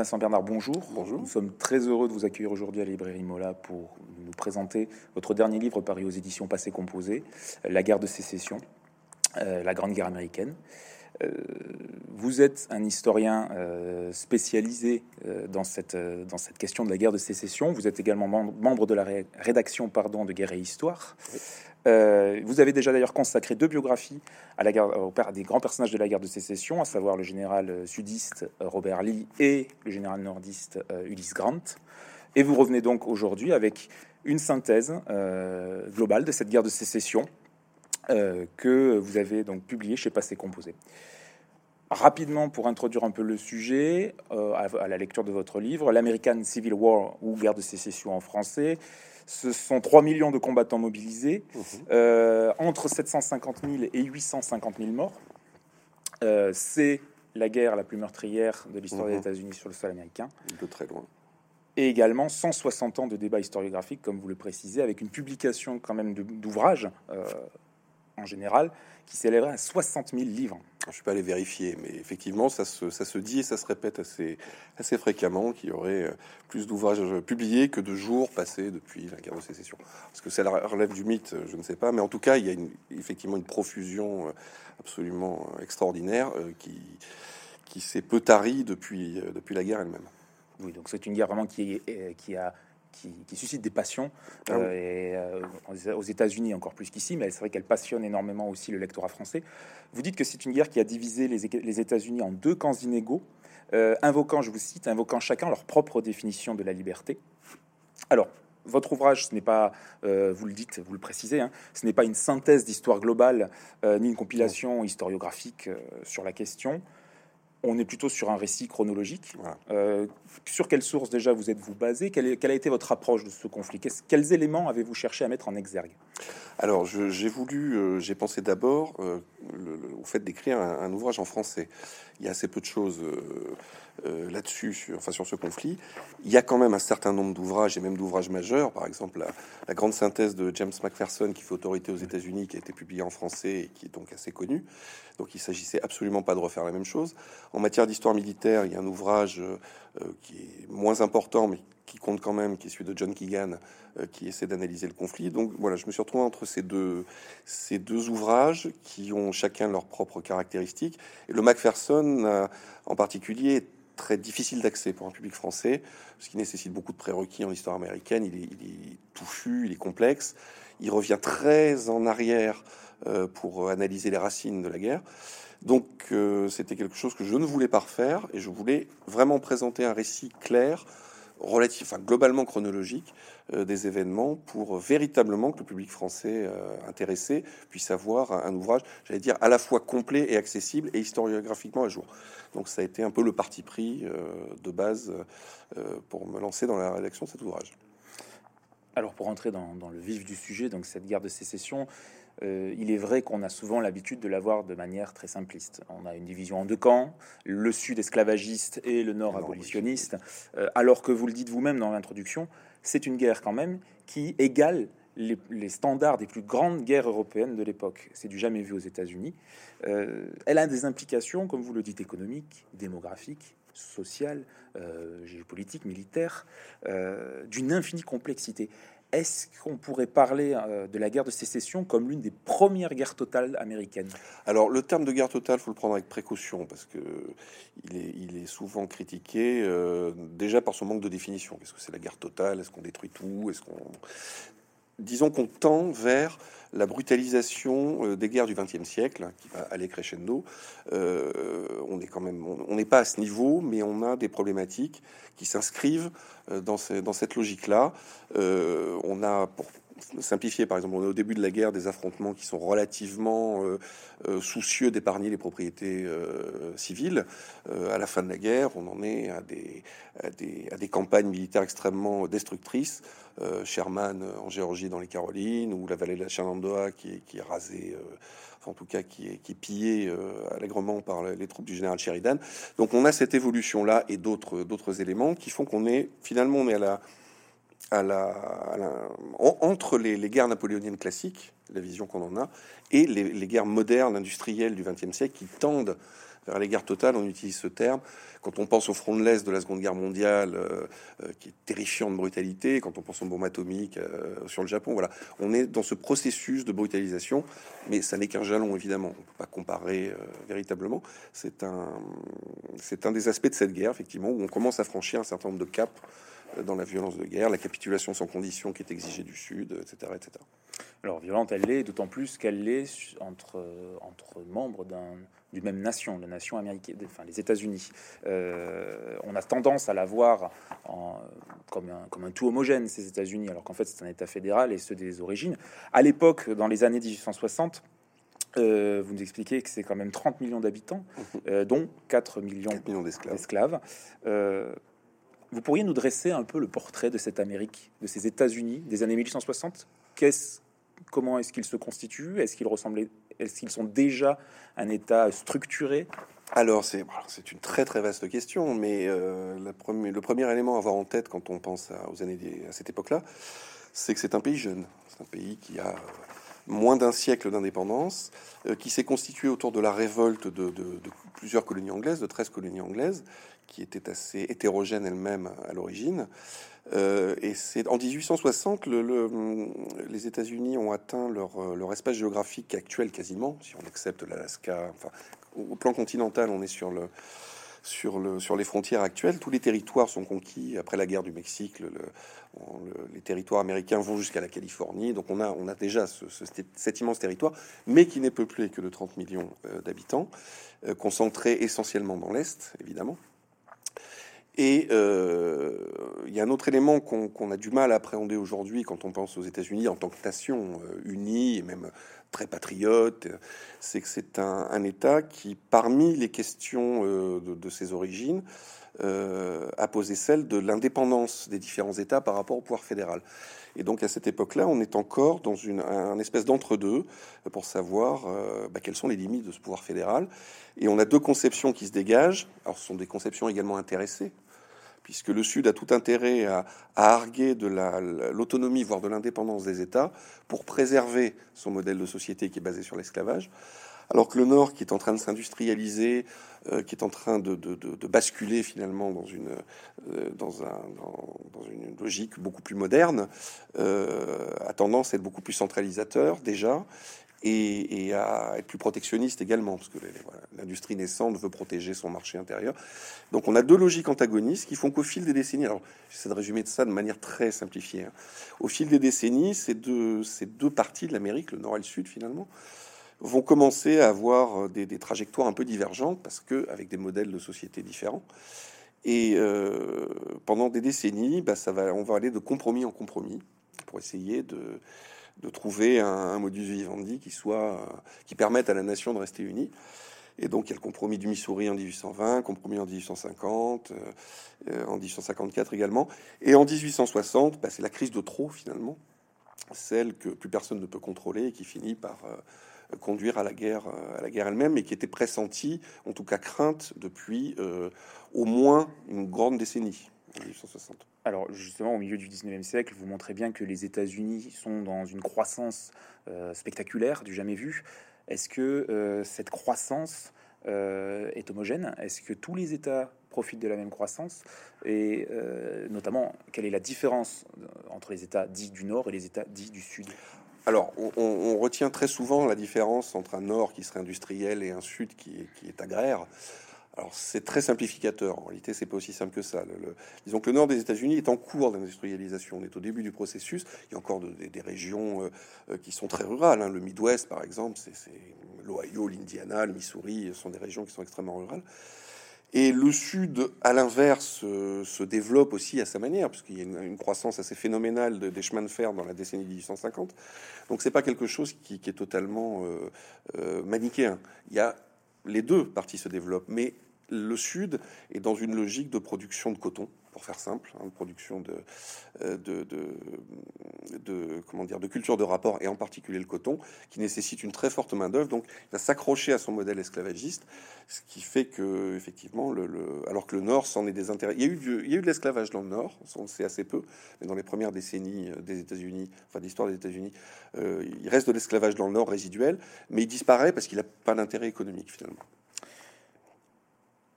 Vincent Bernard, bonjour. Bonjour. Nous sommes très heureux de vous accueillir aujourd'hui à la librairie Mola pour nous présenter votre dernier livre paru aux éditions Passé Composé, La guerre de sécession, euh, la Grande Guerre américaine. Euh, vous êtes un historien euh, spécialisé euh, dans, cette, dans cette question de la guerre de sécession. Vous êtes également mem- membre de la ré- rédaction pardon, de Guerre et Histoire. Vous avez déjà d'ailleurs consacré deux biographies à, la guerre, au des grands personnages de la guerre de sécession, à savoir le général sudiste Robert Lee et le général nordiste Ulysse Grant. Et vous revenez donc aujourd'hui avec une synthèse euh, globale de cette guerre de sécession euh, que vous avez donc publiée chez Passé Composé. Rapidement, pour introduire un peu le sujet, euh, à, à la lecture de votre livre, l'American Civil War ou guerre de sécession en français, ce sont 3 millions de combattants mobilisés, euh, entre 750 000 et 850 000 morts. Euh, C'est la guerre la plus meurtrière de l'histoire des Mhm. États-Unis sur le sol américain. de très loin. Et également 160 ans de débats historiographiques, comme vous le précisez, avec une publication quand même d'ouvrages en général qui s'élèverait à 60 000 livres. Je suis pas allé vérifier, mais effectivement, ça se, ça se dit et ça se répète assez, assez fréquemment qu'il y aurait euh, plus d'ouvrages publiés que de jours passés depuis la guerre de sécession. Parce que ça relève du mythe, je ne sais pas, mais en tout cas, il y a une- effectivement une profusion euh, absolument euh, extraordinaire euh, qui, qui s'est peu tarie depuis, euh, depuis la guerre elle-même. Oui, donc c'est une guerre vraiment qui, est- euh, qui, a, qui, qui suscite des passions, Ah oui. euh, et, euh, aux États-Unis encore plus qu'ici, mais c'est vrai qu'elle passionne énormément aussi le lectorat français. Vous dites que c'est une guerre qui a divisé les, États-Unis en deux camps inégaux, euh, invoquant, je vous cite, invoquant chacun leur propre définition de la liberté. Alors, votre ouvrage, ce n'est pas, euh, vous le dites, vous le précisez, hein, ce n'est pas une synthèse d'histoire globale, euh, ni une compilation historiographique euh, sur la question. On est plutôt sur un récit chronologique. Voilà. Euh, sur quelle source déjà vous êtes-vous basé? Quelle, est- quelle a été votre approche de ce conflit? Quels éléments avez-vous cherché à mettre en exergue? Alors, je- j'ai voulu, euh, j'ai pensé d'abord euh, au fait d'écrire un, un ouvrage en français. Il y a assez peu de choses euh, là-dessus, sur, enfin sur ce conflit. Il y a quand même un certain nombre d'ouvrages et même d'ouvrages majeurs. Par exemple, la, grande synthèse de James Macpherson qui fait autorité aux États-Unis, qui a été publiée en français et qui est donc assez connu. Donc, il s'agissait absolument pas de refaire la même chose. En matière d'histoire militaire, il y a un ouvrage euh, euh, qui est moins important, mais qui compte quand même, qui est celui de John Keegan, qui essaie d'analyser le conflit. Donc voilà, je me suis retrouvé entre ces deux, ouvrages qui ont chacun leurs propres caractéristiques. Et le Macpherson, en particulier, est très difficile d'accès pour un public français, ce qui nécessite beaucoup de prérequis en histoire américaine. Il est, il est touffu, il est complexe. Il revient très en arrière euh, pour analyser les racines de la guerre. Donc euh, c'était quelque chose que je ne voulais pas refaire et je voulais vraiment présenter un récit clair, relatif, enfin globalement chronologique euh, des événements pour euh, véritablement que le public français euh, intéressé puisse avoir un, ouvrage, j'allais dire, à la fois complet et accessible et historiographiquement à jour. Donc ça a été un peu le parti pris de base pour me lancer dans la rédaction de cet ouvrage. Alors pour entrer dans, dans le vif du sujet, donc cette guerre de sécession, euh, il est vrai qu'on a souvent l'habitude de la voir de manière très simpliste. On a une division en deux camps, le sud esclavagiste et le nord abolitionniste, euh, alors que vous le dites vous-même dans l'introduction, c'est une guerre quand même qui égale les, les standards des plus grandes guerres européennes de l'époque. C'est du jamais vu aux États-Unis. Euh, elle a des implications, comme vous le dites, économiques, démographiques, sociales, géopolitiques, militaires, d'une infinie complexité. Est-ce qu'on pourrait parler euh, de la guerre de sécession comme l'une des premières guerres totales américaines? Alors, le terme de guerre totale, faut le prendre avec précaution parce que il est, souvent critiqué euh, déjà par son manque de définition. Qu'est-ce que c'est la guerre totale? Est-ce qu'on détruit tout? Est-ce qu'on disons qu'on tend vers la brutalisation euh, des guerres du XXe siècle, hein, qui va aller crescendo. Euh, on est quand même, on n'est pas à ce niveau, mais on a des problématiques qui s'inscrivent euh, dans, ce- dans cette logique-là. On a, pour simplifier, par exemple, on est au début de la guerre des affrontements qui sont relativement euh, euh, soucieux d'épargner les propriétés euh, civiles. À la fin de la guerre, on en est à des, à des, campagnes militaires extrêmement destructrices. Sherman en Géorgie, dans les Carolines, ou la vallée de la Shenandoah qui est, rasée, en tout cas qui est, qui est pillée allègrement par les troupes du général Sheridan. Donc on a cette évolution-là et d'autres d'autres éléments qui font qu'on est finalement on est à la entre les, guerres napoléoniennes classiques, la vision qu'on en a, et les, les guerres modernes industrielles du XXe siècle qui tendent vers les guerres totales, on utilise ce terme. Quand on pense au front de l'Est de la Seconde Guerre mondiale, euh, euh, qui est terrifiant de brutalité, quand on pense aux bombes atomiques euh, sur le Japon, voilà, on est dans ce processus de brutalisation, mais ça n'est qu'un jalon, évidemment. On ne peut pas comparer véritablement. C'est un, c'est un des aspects de cette guerre, effectivement, où on commence à franchir un certain nombre de caps dans la violence de guerre, la capitulation sans condition qui est exigée du Sud, etc. etc. Alors violente, elle l'est, d'autant plus qu'elle l'est entre, entre membres d'un d'une même nation, la nation américaine, enfin les États-Unis. Euh, on a tendance à la voir en, comme, un, comme un tout homogène, ces États-Unis, alors qu'en fait c'est un État fédéral et ceux des origines. À l'époque, dans les années 1860, euh, vous nous expliquez que c'est quand même 30 millions d'habitants, mhm. euh, dont 4 millions, millions d'esclaves. Vous pourriez nous dresser un peu le portrait de cette Amérique, de ces États-Unis des années 1860 Qu'est-ce Comment est-ce qu'ils se constituent? Est-ce qu'ils ressemblaient Est-ce qu'ils sont déjà un État structuré? Alors c'est une très très vaste question, mais euh, le premier élément à avoir en tête quand on pense à, aux années à cette époque-là, c'est que c'est un pays jeune, c'est un pays qui a moins d'un siècle d'indépendance, euh, qui s'est constitué autour de la révolte de, plusieurs colonies anglaises, de 13 colonies anglaises, qui étaient assez hétérogènes elles-mêmes à l'origine, euh, et c'est en 1860, le, les États-Unis ont atteint leur, euh, leur, espace géographique actuel quasiment, si on accepte l'Alaska. Enfin, au plan continental, on est sur le sur, le, sur les frontières actuelles. Tous les territoires sont conquis après la guerre du Mexique. Le, les territoires américains vont jusqu'à la Californie. Donc on a, déjà ce, cet immense territoire, mais qui n'est peuplé que de 30 millions euh, d'habitants, concentré essentiellement dans l'Est, évidemment. Et euh, il y a un autre élément qu'on a du mal à appréhender aujourd'hui quand on pense aux États-Unis en tant que nation euh, unie et même très patriote, c'est que c'est un, État qui, parmi les questions euh, de, ses origines, a posé celle de l'indépendance des différents États par rapport au pouvoir fédéral. Et donc à cette époque-là, on est encore dans une un espèce d'entre-deux pour savoir bah, quelles sont les limites de ce pouvoir fédéral. Et on a deux conceptions qui se dégagent. Alors ce sont des conceptions également intéressées puisque le Sud a tout intérêt à, arguer de l'autonomie, voire de l'indépendance des États, pour préserver son modèle de société qui est basé sur l'esclavage, alors que le Nord, qui est en train de s'industrialiser, euh, qui est en train de, basculer finalement dans une, euh, dans, un, dans, une logique beaucoup plus moderne, euh, a tendance à être beaucoup plus centralisateur déjà, et, à être plus protectionniste également, parce que l'industrie naissante veut protéger son marché intérieur. Donc on a deux logiques antagonistes qui font qu'au fil des décennies, alors j'essaie de résumer ça de manière très simplifiée, hein. au fil des décennies, ces deux, ces deux parties de l'Amérique, le Nord et le Sud finalement, vont commencer à avoir des, trajectoires un peu divergentes, parce que avec des modèles de société différents. Et euh, pendant des décennies, bah, ça va, on va aller de compromis en compromis pour essayer de de trouver un, modus vivendi qui soit qui permette à la nation de rester unie. Et donc il y a le compromis du Missouri en 1820, compromis en 1850, euh, en 1854 également, et en 1860, bah, c'est la crise de trop finalement, celle que plus personne ne peut contrôler et qui finit par euh, conduire à la guerre, euh, à la guerre elle-même, et qui était pressentie, en tout cas crainte depuis au moins une grande décennie, en 1860. Alors justement, au milieu du 19e siècle, vous montrez bien que les États-Unis sont dans une croissance euh, spectaculaire, du jamais vu. Est-ce que euh, cette croissance euh, est homogène? Est-ce que tous les États profitent de la même croissance? Et notamment, quelle est la différence entre les États dits du Nord et les États dits du Sud? Alors, on, retient très souvent la différence entre un Nord qui serait industriel et un Sud qui est agraire. Alors c'est très simplificateur. En réalité, c'est pas aussi simple que ça. Le, disons que le nord des États-Unis est en cours d'industrialisation. On est au début du processus. Il y a encore des régions euh, euh, qui sont très rurales. Hein. Le Midwest, par exemple, c'est l'Ohio, l'Indiana, le Missouri, sont des régions qui sont extrêmement rurales. Et le Sud, à l'inverse, euh, se développe aussi à sa manière, puisqu'il y a une, croissance assez phénoménale des chemins de fer dans la décennie 1850. Donc c'est pas quelque chose qui, est totalement manichéen. Il y a les deux parties se développent, mais le Sud est dans une logique de production de coton, pour faire simple, hein, de production euh, de, de, comment dire, de culture de rapport, et en particulier le coton, qui nécessite une très forte main-d'œuvre. Donc, il va s'accrocher à son modèle esclavagiste, ce qui fait que, effectivement, le, alors que le Nord s'en est des intérêts. Il y a eu, de l'esclavage dans le Nord, on sait assez peu, mais dans les premières décennies euh, des États-Unis, enfin, l'histoire des États-Unis, euh, il reste de l'esclavage dans le Nord résiduel, mais il disparaît parce qu'il n'a pas d'intérêt économique, finalement.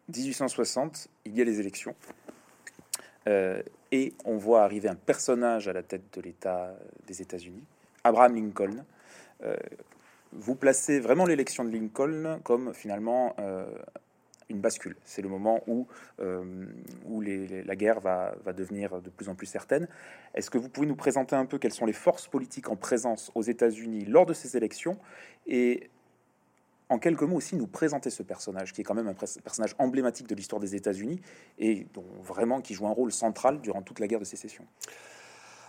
1860, il y a les élections. Et on voit arriver un personnage à la tête de l'État des États-Unis, Abraham Lincoln. vous placez vraiment l'élection de Lincoln comme finalement une bascule. C'est le moment où, euh, où la guerre va, devenir de plus en plus certaine. Est-ce que vous pouvez nous présenter un peu quelles sont les forces politiques en présence aux États-Unis lors de ces élections et en quelques mots aussi nous présenter ce personnage qui est quand même un personnage emblématique de l'histoire des États-Unis et dont vraiment qui joue un rôle central durant toute la guerre de sécession.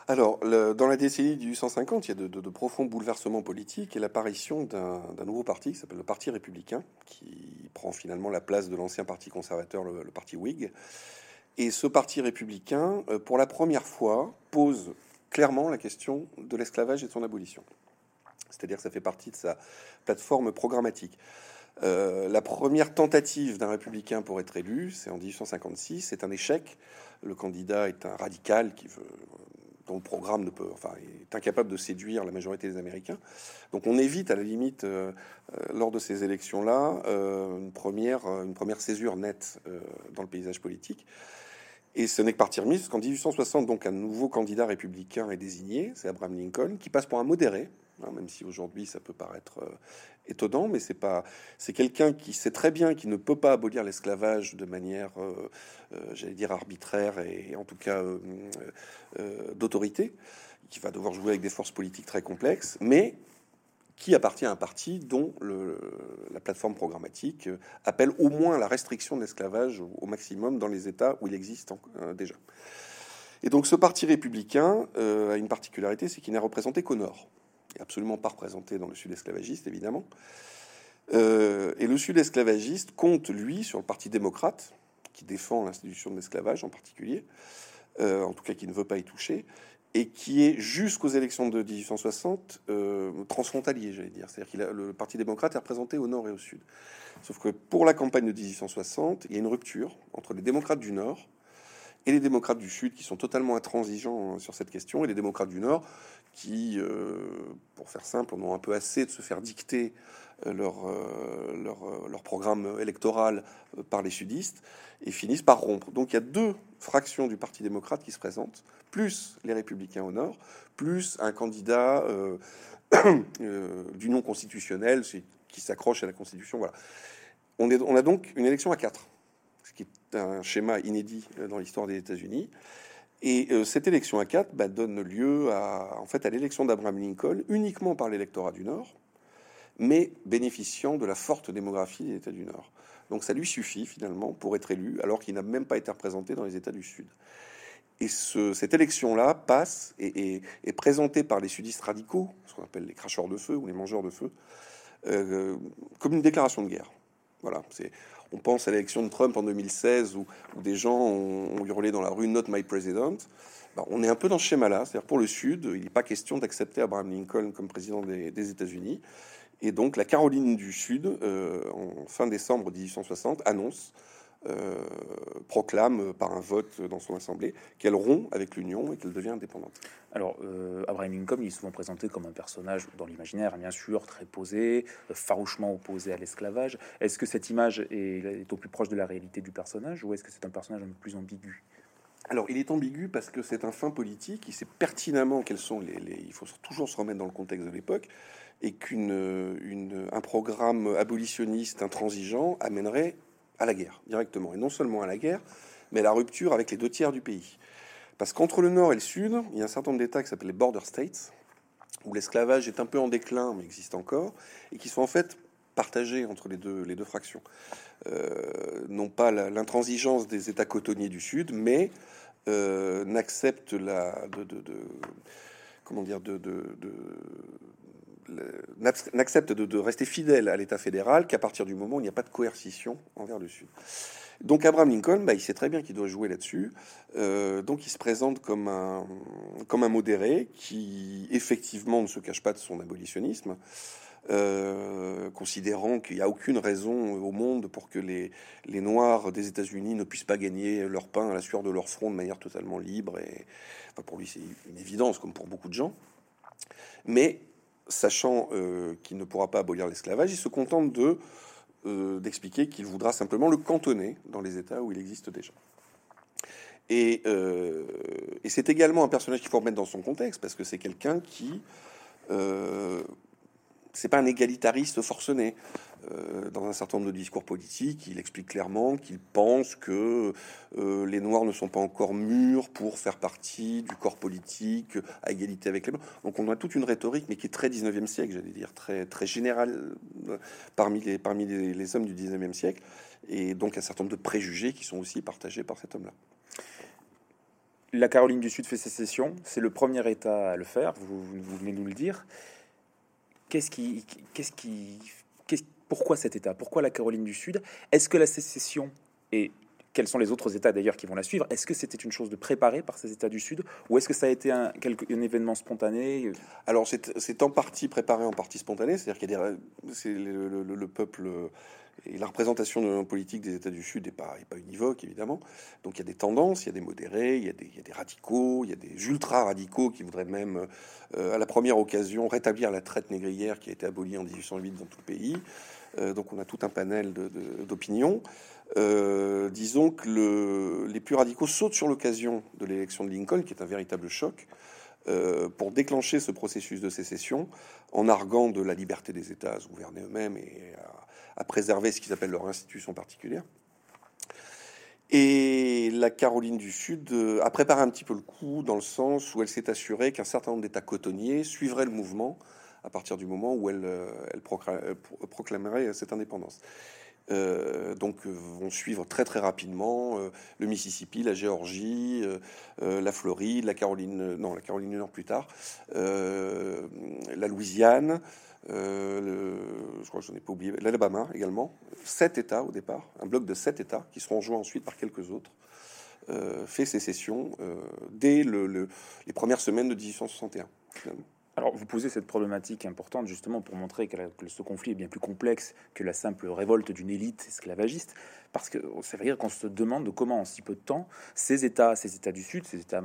Alors, dans la décennie du 150, il y a de, profonds bouleversements politiques et l'apparition d'un nouveau parti qui s'appelle le Parti républicain, qui prend finalement la place de l'ancien Parti conservateur, le, Parti Whig. Et ce Parti républicain, euh, pour la première fois, pose clairement la question de l'esclavage et de son abolition. C'est-à-dire que ça fait partie de sa plateforme programmatique. Euh, la première tentative d'un républicain pour être élu, c'est en 1856, c'est un échec. Le candidat est un radical qui veut dont le programme ne peut, enfin, est incapable de séduire la majorité des Américains. Donc on évite à la limite, euh, euh, lors de ces élections-là, une, première, une première césure nette dans le paysage politique. Et ce n'est que partir mise qu'en 1860, donc un nouveau candidat républicain est désigné, c'est Abraham Lincoln, qui passe pour un modéré, hein, même si aujourd'hui ça peut paraître étonnant, mais c'est pas, c'est quelqu'un qui sait très bien qu'il ne peut pas abolir l'esclavage de manière, euh, euh, j'allais dire arbitraire et en tout cas euh, d'autorité, qui va devoir jouer avec des forces politiques très complexes, mais qui appartient à un parti dont la plateforme programmatique appelle au moins la restriction de l'esclavage au, maximum dans les États où il existe déjà. Et donc ce parti républicain a une particularité, c'est qu'il n'est représenté qu'au nord absolument pas représenté dans le sud esclavagiste, évidemment. Euh, et le sud esclavagiste compte, lui, sur le Parti démocrate, qui défend l'institution de l'esclavage en particulier, euh, en tout cas qui ne veut pas y toucher, et qui est jusqu'aux élections de 1860 euh, transfrontalier, j'allais dire. C'est-à-dire que le Parti démocrate est représenté au nord et au sud. Sauf que pour la campagne de 1860, il y a une rupture entre les démocrates du nord et les démocrates du Sud qui sont totalement intransigeants sur cette question, et les démocrates du Nord qui, euh, pour faire simple, en ont un peu assez de se faire dicter euh, leur, euh, leur, leur, programme électoral par les sudistes et finissent par rompre. Donc il y a deux fractions du Parti démocrate qui se présentent, plus les républicains au Nord, plus un candidat d'union constitutionnelle qui s'accroche à la Constitution. Voilà. On, est, on a donc une élection à quatre qui est un schéma inédit dans l'histoire des États-Unis. Et euh, cette élection à quatre bah, donne lieu à, en fait, à l'élection d'Abraham Lincoln uniquement par l'électorat du Nord, mais bénéficiant de la forte démographie des États du Nord. Donc ça lui suffit finalement pour être élu, alors qu'il n'a même pas été représenté dans les États du Sud. Et ce, cette élection-là passe et est présentée par les sudistes radicaux, ce qu'on appelle les cracheurs de feu ou les mangeurs de feu, euh, comme une déclaration de guerre. Voilà, c'est on pense à l'élection de Trump en 2016 où, des gens ont, hurlé dans la rue Not my president. Ben, on est un peu dans ce schéma-là. C'est-à-dire pour le Sud, il n'est pas question d'accepter Abraham Lincoln comme président des, États-Unis. Et donc la Caroline du Sud, euh, en fin décembre 1860, annonce euh, proclame par un vote dans son assemblée qu'elle rompt avec l'Union et qu'elle devient indépendante. Alors, euh, Abraham Lincoln il est souvent présenté comme un personnage dans l'imaginaire, bien sûr, très posé, farouchement opposé à l'esclavage. Est-ce que cette image est, au plus proche de la réalité du personnage ou est-ce que c'est un personnage un peu plus ambigu? Alors, il est ambigu parce que c'est un fin politique. Il sait pertinemment quels sont les, Il faut toujours se remettre dans le contexte de l'époque et qu'un programme abolitionniste intransigeant amènerait à la guerre directement, et non seulement à la guerre, mais à la rupture avec les deux tiers du pays. Parce qu'entre le nord et le sud, il y a un certain nombre d'États qui s'appellent les border states, où l'esclavage est un peu en déclin, mais existe encore, et qui sont en fait partagés entre les deux, les deux fractions. Euh, non pas l'intransigeance des États cotonniers du sud, mais euh, n'accepte la de, de, comment dire n'accepte de, rester fidèle à l'État fédéral qu'à partir du moment où il n'y a pas de coercition envers le Sud. Donc Abraham Lincoln, bah, il sait très bien qu'il doit jouer là-dessus. Euh, donc il se présente comme un modéré qui effectivement ne se cache pas de son abolitionnisme, euh, considérant qu'il n'y a aucune raison au monde pour que les, les Noirs des États-Unis ne puissent pas gagner leur pain à la sueur de leur front de manière totalement libre. Et pour lui, c'est une évidence, comme pour beaucoup de gens. Mais sachant euh, qu'il ne pourra pas abolir l'esclavage, il se contente de d'expliquer qu'il voudra simplement le cantonner dans les États où il existe déjà. Et, et c'est également un personnage qu'il faut remettre dans son contexte, parce que c'est quelqu'un qui c'est pas un égalitariste forcené. Euh, dans un certain nombre de discours politiques, il explique clairement qu'il pense que euh, les Noirs ne sont pas encore mûrs pour faire partie du corps politique à égalité avec les Blancs. Donc on a toute une rhétorique, mais qui est très 19e siècle, j'allais dire, très, très générale euh, parmi, les, parmi les, hommes du 19e siècle, et donc un certain nombre de préjugés qui sont aussi partagés par cet homme-là. La Caroline du Sud fait sécession, c'est le premier État à le faire, vous, venez nous le dire. Qu'est-ce qui, qu'est-ce qui, pourquoi cet État? Pourquoi la Caroline du Sud? Est-ce que la sécession et quels sont les autres États d'ailleurs qui vont la suivre? Est-ce que c'était une chose de préparer par ces États du Sud? Ou est-ce que ça a été un, un événement spontané? Alors c'est en partie préparé, en partie spontané, c'est-à-dire qu'il y a c'est le, peuple et la représentation politique des États du Sud n'est pas, pas univoque, évidemment. Donc il y a des tendances, il y a des modérés, il y a des, radicaux, il y a des ultra-radicaux qui voudraient même, euh, à la première occasion, rétablir la traite négrière qui a été abolie en 1808 dans tout le pays. Euh, donc on a tout un panel d'opinions. Euh, disons que les plus radicaux sautent sur l'occasion de l'élection de Lincoln, qui est un véritable choc, pour déclencher ce processus de sécession en arguant de la liberté des États à se gouverner eux-mêmes et à à préserver ce qu'ils appellent leur institution particulière. Et la Caroline du Sud euh, a préparé un petit peu le coup dans le sens où elle s'est assurée qu'un certain nombre d'États cotonniers suivraient le mouvement à partir du moment où elle, euh, elle proclamerait cette indépendance. Euh, donc vont suivre très très rapidement le Mississippi, la Géorgie, la Floride, la Caroline, non la Caroline du Nord plus tard, la Louisiane, euh, je crois que je n'en ai pas oublié, l'Alabama également, sept États au départ, un bloc de sept États qui seront rejoints ensuite par quelques autres, euh, fait sécession euh, dès le, les premières semaines de 1861. Alors, vous posez cette problématique importante justement pour montrer que, ce conflit est bien plus complexe que la simple révolte d'une élite esclavagiste, parce que ça veut dire qu'on se demande de comment, en si peu de temps, ces États, ces États du Sud, ces États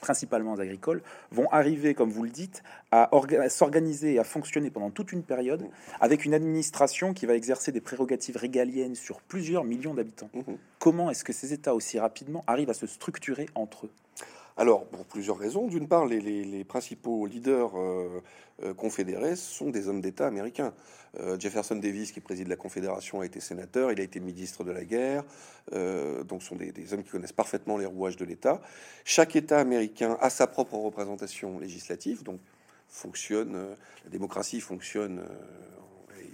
principalement agricoles, vont arriver, comme vous le dites, à, s'organiser et à fonctionner pendant toute une période avec une administration qui va exercer des prérogatives régaliennes sur plusieurs millions d'habitants. Mmh comment est-ce que ces États aussi rapidement arrivent à se structurer entre eux? Alors, pour plusieurs raisons. D'une part, les, principaux leaders euh, euh, confédérés sont des hommes d'État américains. Euh, Jefferson Davis, qui préside la Confédération, a été sénateur, il a été ministre de la guerre. donc, ce sont des, des, hommes qui connaissent parfaitement les rouages de l'État. Chaque État américain a sa propre représentation législative, donc fonctionne, la démocratie fonctionne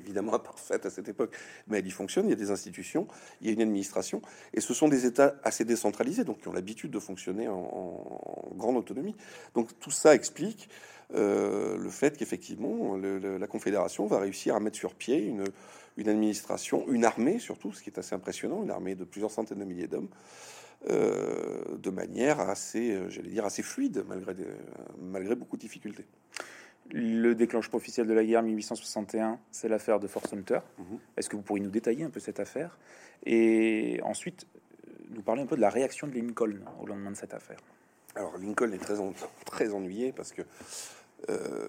évidemment imparfaite à cette époque, mais elle y fonctionne. Il y a des institutions, il y a une administration, et ce sont des États assez décentralisés, donc qui ont l'habitude de fonctionner en, grande autonomie. Donc tout ça explique euh, le fait qu'effectivement la Confédération va réussir à mettre sur pied une, administration, une armée surtout, ce qui est assez impressionnant, une armée de plusieurs centaines de milliers d'hommes. Euh, de manière assez, j'allais dire, assez fluide, malgré, malgré beaucoup de difficultés. Le déclenchement officiel de la guerre 1861, c'est l'affaire de Fort Sumter. Mhm. Est-ce que vous pourriez nous détailler un peu cette affaire Et ensuite, nous parler un peu de la réaction de Lincoln au lendemain de cette affaire? Alors, Lincoln est très, très ennuyé parce que euh,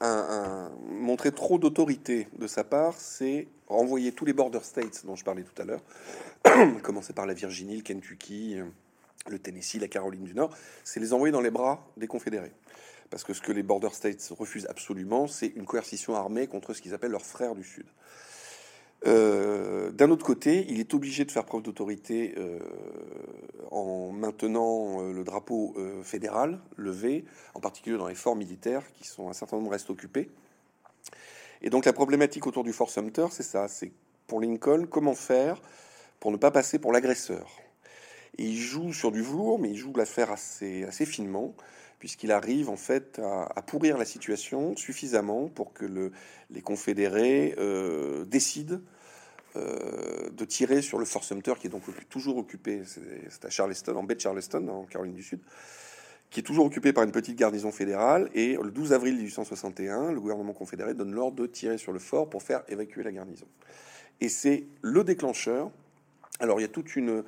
un, montrer trop d'autorité de sa part, c'est renvoyer tous les border states dont je parlais tout à l'heure, commencer par la Virginie, le Kentucky, le Tennessee, la Caroline du Nord, c'est les envoyer dans les bras des Confédérés. Parce que ce que les border states refusent absolument, c'est une coercition armée contre ce qu'ils appellent leurs frères du Sud. Euh, d'un autre côté, il est obligé de faire preuve d'autorité euh, en maintenant euh, le drapeau fédéral levé, en particulier dans les forts militaires qui sont un certain nombre restent occupés. Et donc la problématique autour du Fort Sumter, c'est ça, c'est pour Lincoln comment faire pour ne pas passer pour l'agresseur? Et il joue sur du velours, mais il joue l'affaire assez, assez finement puisqu'il arrive en fait à, pourrir la situation suffisamment pour que le, les confédérés euh, décident euh, de tirer sur le Fort Sumter, qui est donc toujours occupé, c'est à Charleston, en baie de Charleston, en Caroline du Sud, qui est toujours occupé par une petite garnison fédérale. Et le 12 avril 1861, le gouvernement confédéré donne l'ordre de tirer sur le fort pour faire évacuer la garnison. Et c'est le déclencheur. Alors il y a toute une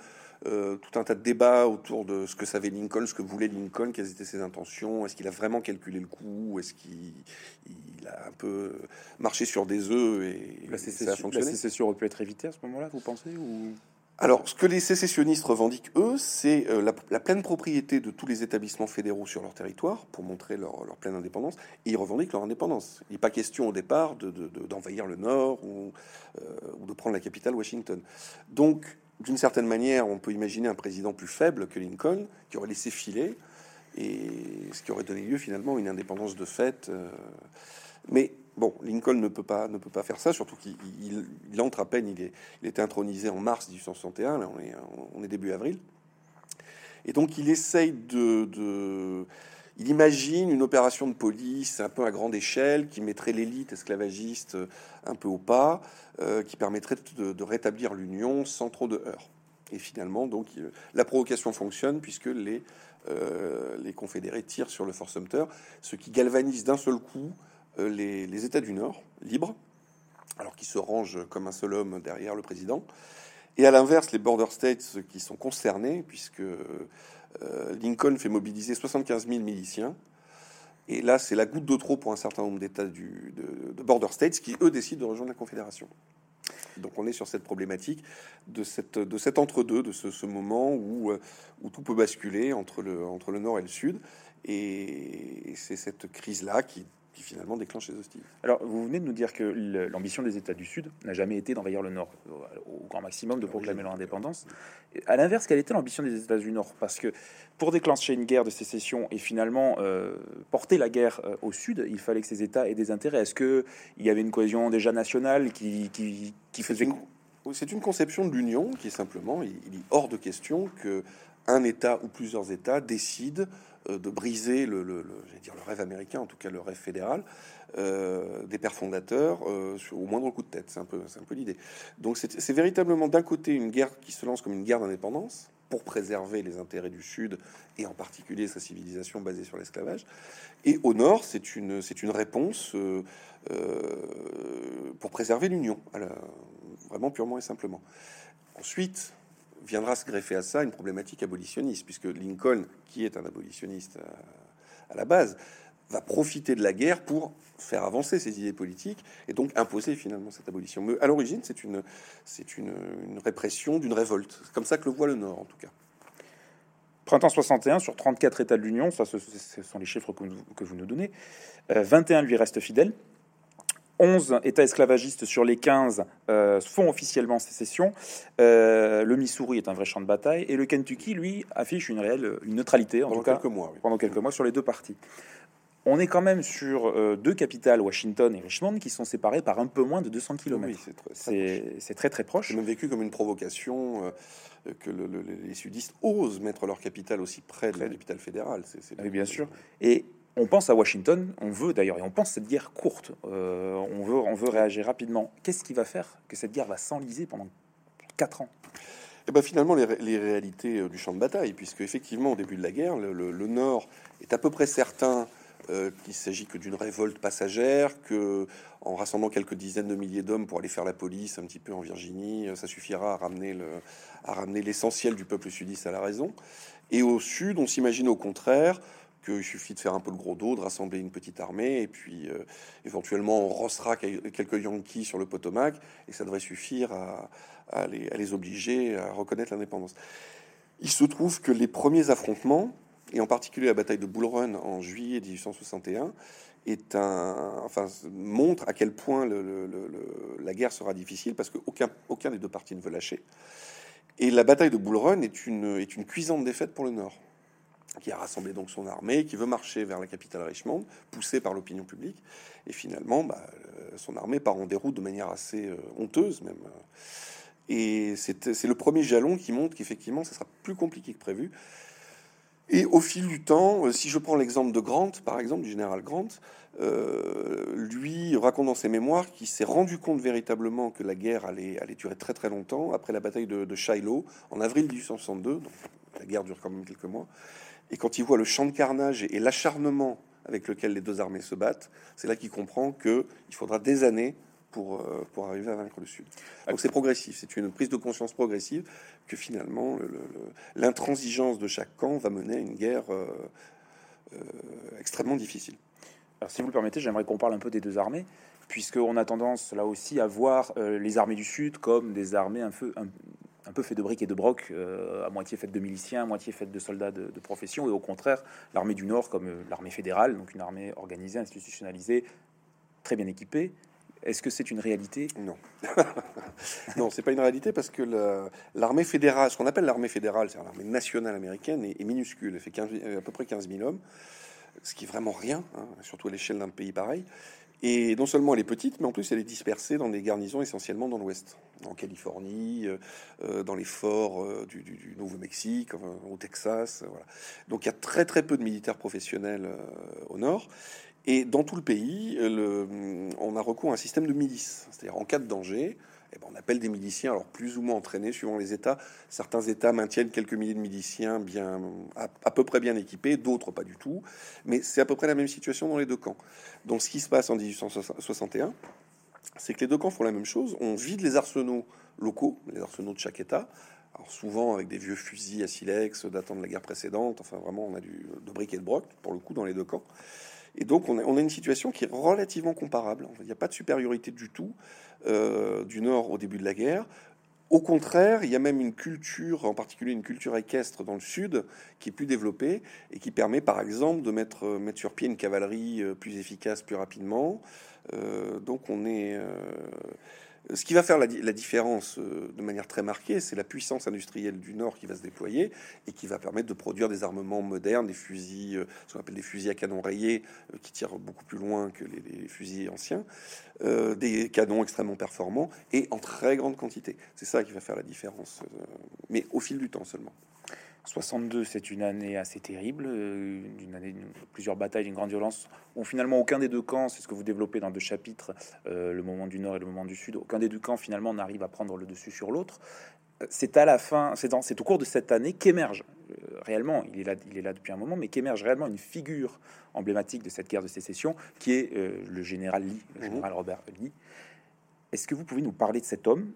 euh, tout un tas de débats autour de ce que savait Lincoln, ce que voulait Lincoln, quelles étaient ses intentions, est-ce qu'il a vraiment calculé le coup, est-ce qu'il a un peu marché sur des œufs et la sécession, ça a La sécession aurait pu être évitée à ce moment-là, vous pensez ou... Alors, ce que les sécessionnistes revendiquent, eux, c'est euh, la, pleine propriété de tous les établissements fédéraux sur leur territoire pour montrer leur, pleine indépendance. Et ils revendiquent leur indépendance. Il n'est pas question au départ d'envahir de, le Nord ou, euh, ou, de prendre la capitale Washington. Donc, d'une certaine manière, on peut imaginer un président plus faible que Lincoln qui aurait laissé filer et ce qui aurait donné lieu finalement à une indépendance de fait. Euh, mais bon, Lincoln ne peut pas, ne peut pas faire ça, surtout qu'il il, entre à peine, il, est, intronisé en mars 1861, là on est début avril. Et donc il essaye de, Il imagine une opération de police un peu à grande échelle qui mettrait l'élite esclavagiste un peu au pas, euh, qui permettrait de, rétablir l'union sans trop de heurts. Et finalement, donc, la provocation fonctionne puisque les, euh, les confédérés tirent sur le Fort Sumter, ce qui galvanise d'un seul coup euh, les, États du Nord, libres, alors qu'ils se rangent comme un seul homme derrière le président, et à l'inverse, les border states qui sont concernés, puisque euh, Lincoln fait mobiliser 75 000 miliciens. Et là, c'est la goutte de trop pour un certain nombre d'États de, de border states qui, eux, décident de rejoindre la Confédération. Donc on est sur cette problématique de, cette, de cet entre-deux, de ce, moment où, euh, où tout peut basculer entre le, entre le nord et le sud. Et c'est cette crise-là qui finalement déclenche les hostilités. Alors, vous venez de nous dire que l'ambition des États du Sud n'a jamais été d'envahir le Nord au, grand maximum, de proclamer leur indépendance. À l'inverse, quelle était l'ambition des États du Nord? Parce que pour déclencher une guerre de sécession et finalement euh, porter la guerre euh, au Sud, il fallait que ces États aient des intérêts. Est-ce qu'il y avait une cohésion déjà nationale qui, qui, faisait... C'est une conception de l'Union qui est simplement, il, il est hors de question que un État ou plusieurs États décident euh, de briser le, le, dire le rêve américain, en tout cas le rêve fédéral, euh, des pères fondateurs euh, au moindre coup de tête. C'est un peu, peu l'idée. Donc c'est véritablement d'un côté une guerre qui se lance comme une guerre d'indépendance pour préserver les intérêts du Sud et en particulier sa civilisation basée sur l'esclavage. Et au Nord, c'est une, une réponse pour préserver l'Union, vraiment purement et simplement. Ensuite, viendra se greffer à ça une problématique abolitionniste, puisque Lincoln, qui est un abolitionniste à, la base, va profiter de la guerre pour faire avancer ses idées politiques et donc imposer finalement cette abolition. Mais à l'origine, c'est une, c'est une, répression d'une révolte. C'est comme ça que le voit le Nord, en tout cas. Printemps 61, sur 34 États de l'Union, ça ce, sont les chiffres que vous, nous donnez, 21 euh, lui restent fidèles. 11 États esclavagistes sur les 15 euh, font officiellement sécession. Euh, le Missouri est un vrai champ de bataille et le Kentucky, lui, affiche une réelle une neutralité en pendant quelques mois, pendant quelques mois sur les deux parties. On est quand même sur euh, deux capitales, Washington et Richmond, qui sont séparées par un peu moins de 200 km. c'est très, très proche. C'est même vécu comme une provocation que les sudistes osent mettre leur capitale aussi près de la capitale fédérale. C'est, oui, bien sûr. Et on pense à Washington, on veut d'ailleurs, et on pense cette guerre courte, euh, on, veut, on réagir rapidement. Qu'est-ce qui va faire que cette guerre va s'enliser pendant 4 ans? Et eh ben finalement, les, réalités euh, du champ de bataille, puisque effectivement, au début de la guerre, le, Nord est à peu près certain euh, qu'il s'agit que d'une révolte passagère, que en rassemblant quelques dizaines de milliers d'hommes pour aller faire la police un petit peu en Virginie, ça suffira à ramener le, à ramener l'essentiel du peuple sudiste à la raison. Et au sud, on s'imagine au contraire qu'il suffit de faire un peu le gros dos, de rassembler une petite armée, et puis euh, éventuellement on rossera quelques Yankees sur le Potomac, et ça devrait suffire à, les, obliger à reconnaître l'indépendance. Il se trouve que les premiers affrontements, et en particulier la bataille de Bull Run en juillet 1861, est montre à quel point la guerre sera difficile, parce qu'aucun aucun des deux parties ne veut lâcher. Et la bataille de Bull Run est une cuisante défaite pour le Nord qui a rassemblé donc son armée, qui veut marcher vers la capitale Richmond, poussé par l'opinion publique. Et finalement, bah, euh, son armée part en déroute de manière assez euh, honteuse même. Et c'est le premier jalon qui montre qu'effectivement, ça sera plus compliqué que prévu. Et au fil du temps, euh, si je prends l'exemple de Grant, par exemple, du général Grant, lui raconte dans ses mémoires qu'il s'est rendu compte véritablement que la guerre allait, durer très très longtemps après la bataille de, Shiloh en avril 1862. Donc, la guerre dure quand même quelques mois. Et quand il voit le champ de carnage et, l'acharnement avec lequel les deux armées se battent, c'est là qu'il comprend qu'il faudra des années pour, euh, pour arriver à vaincre le Sud. Donc c'est progressif, c'est une prise de conscience progressive que finalement l'intransigeance de chaque camp va mener à une guerre euh, euh, extrêmement difficile. Alors si vous le permettez, j'aimerais qu'on parle un peu des deux armées, puisqu'on a tendance là aussi à voir les armées du Sud comme des armées un peu, peu faites de briques et de broc, à moitié faites de miliciens, à moitié faites de soldats de, profession, et au contraire l'armée du Nord comme l'armée fédérale, donc une armée organisée, institutionnalisée, très bien équipée, est-ce que c'est une réalité? Non. non, c'est pas une réalité parce que l'armée fédérale, ce qu'on appelle l'armée fédérale, c'est l'armée nationale américaine, est, minuscule. Elle fait à peu près 15 000 hommes, ce qui est vraiment rien, hein, surtout à l'échelle d'un pays pareil. Et non seulement elle est petite, mais en plus elle est dispersée dans des garnisons essentiellement dans l'Ouest, en Californie, euh, euh, dans les forts euh, du, Nouveau-Mexique, au Texas. Voilà. Donc il y a très très peu de militaires professionnels au Nord. Et dans tout le pays, on a recours à un système de milices. C'est-à-dire en cas de danger, eh ben, on appelle des miliciens, alors plus ou moins entraînés suivant les États. Certains États maintiennent quelques milliers de miliciens bien, à, peu près bien équipés, d'autres pas du tout. Mais c'est à peu près la même situation dans les deux camps. Donc ce qui se passe en 1861, c'est que les deux camps font la même chose. On vide les arsenaux locaux, les arsenaux de chaque État. Alors souvent avec des vieux fusils à silex datant de la guerre précédente. Enfin vraiment, on a du de briques et de broc pour le coup dans les deux camps. Et donc, on a, une situation qui est relativement comparable. Il n'y a pas de supériorité du tout euh, du Nord au début de la guerre. Au contraire, il y a même une culture, en particulier une culture équestre dans le Sud, qui est plus développée et qui permet, par exemple, de mettre, mettre sur pied une cavalerie euh, plus efficace, plus rapidement. Euh, donc, on est ce qui va faire la, différence euh, de manière très marquée, c'est la puissance industrielle du Nord qui va se déployer et qui va permettre de produire des armements modernes, des fusils, euh, ce qu'on appelle des fusils à canon rayé, euh, qui tirent beaucoup plus loin que les, fusils anciens, des canons extrêmement performants et en très grande quantité. C'est ça qui va faire la différence, mais au fil du temps seulement. 62, c'est une année assez terrible, euh, une année plusieurs batailles, d'une grande violence, où finalement aucun des deux camps, c'est ce que vous développez dans deux chapitres, euh, le moment du Nord et le moment du Sud, aucun des deux camps finalement n'arrive à prendre le dessus sur l'autre. Euh, c'est à la fin, c'est au cours de cette année qu'émerge réellement, il est là, il est là depuis un moment, mais qu'émerge réellement une figure emblématique de cette guerre de sécession, qui est le général Lee, le mhm. général Robert Lee. Est-ce que vous pouvez nous parler de cet homme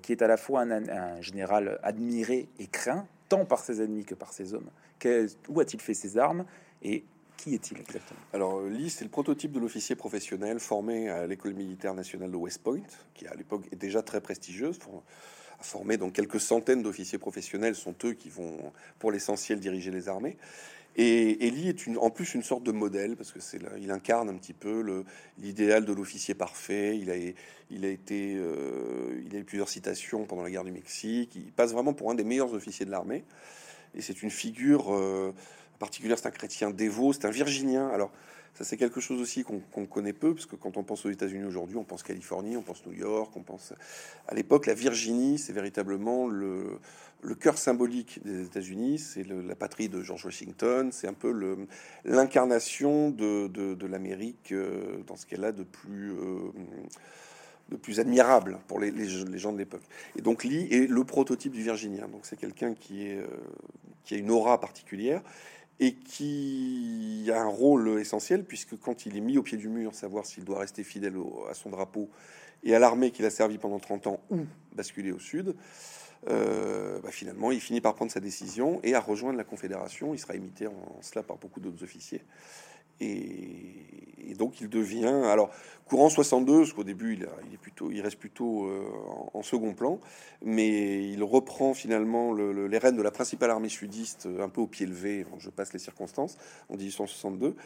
qui est à la fois un général admiré et craint, tant par ses ennemis que par ses hommes. Où a-t-il fait ses armes et qui est-il exactement? Alors, Lee, c'est le prototype de l'officier professionnel formé à l'école militaire nationale de West Point, qui à l'époque est déjà très prestigieuse. A formé donc quelques centaines d'officiers professionnels, sont eux qui vont pour l'essentiel diriger les armées. Et, Lee est en plus une sorte de modèle parce que c'est il incarne un petit peu l'idéal de l'officier parfait. Il a, il a été, euh, il a eu plusieurs citations pendant la guerre du Mexique. Il passe vraiment pour un des meilleurs officiers de l'armée. Et c'est une figure euh, particulière. C'est un chrétien dévot. C'est un Virginien. Alors ça, c'est quelque chose aussi qu'on connaît peu, parce que quand on pense aux États-Unis aujourd'hui, on pense Californie, on pense New York, on pense. À l'époque, la Virginie, c'est véritablement le, cœur symbolique des États-Unis, c'est la patrie de George Washington, c'est un peu l'incarnation de, l'Amérique euh, dans ce qu'elle a de plus. Euh, admirable pour les, gens de l'époque. Et donc Lee est le prototype du Virginien. Donc c'est quelqu'un qui, euh, qui a une aura particulière et qui a un rôle essentiel, puisque quand il est mis au pied du mur, savoir s'il doit rester fidèle à son drapeau et à l'armée qu'il a servi pendant 30 ans ou basculer au sud, euh, bah, finalement, il finit par prendre sa décision et à rejoindre la Confédération. Il sera imité en cela par beaucoup d'autres officiers. Et, donc il devient alors courant 62, parce qu'au début il, est plutôt, il reste plutôt euh, en, second plan, mais il reprend finalement les rênes de la principale armée sudiste euh, un peu au pied levé. Je passe les circonstances en 1862.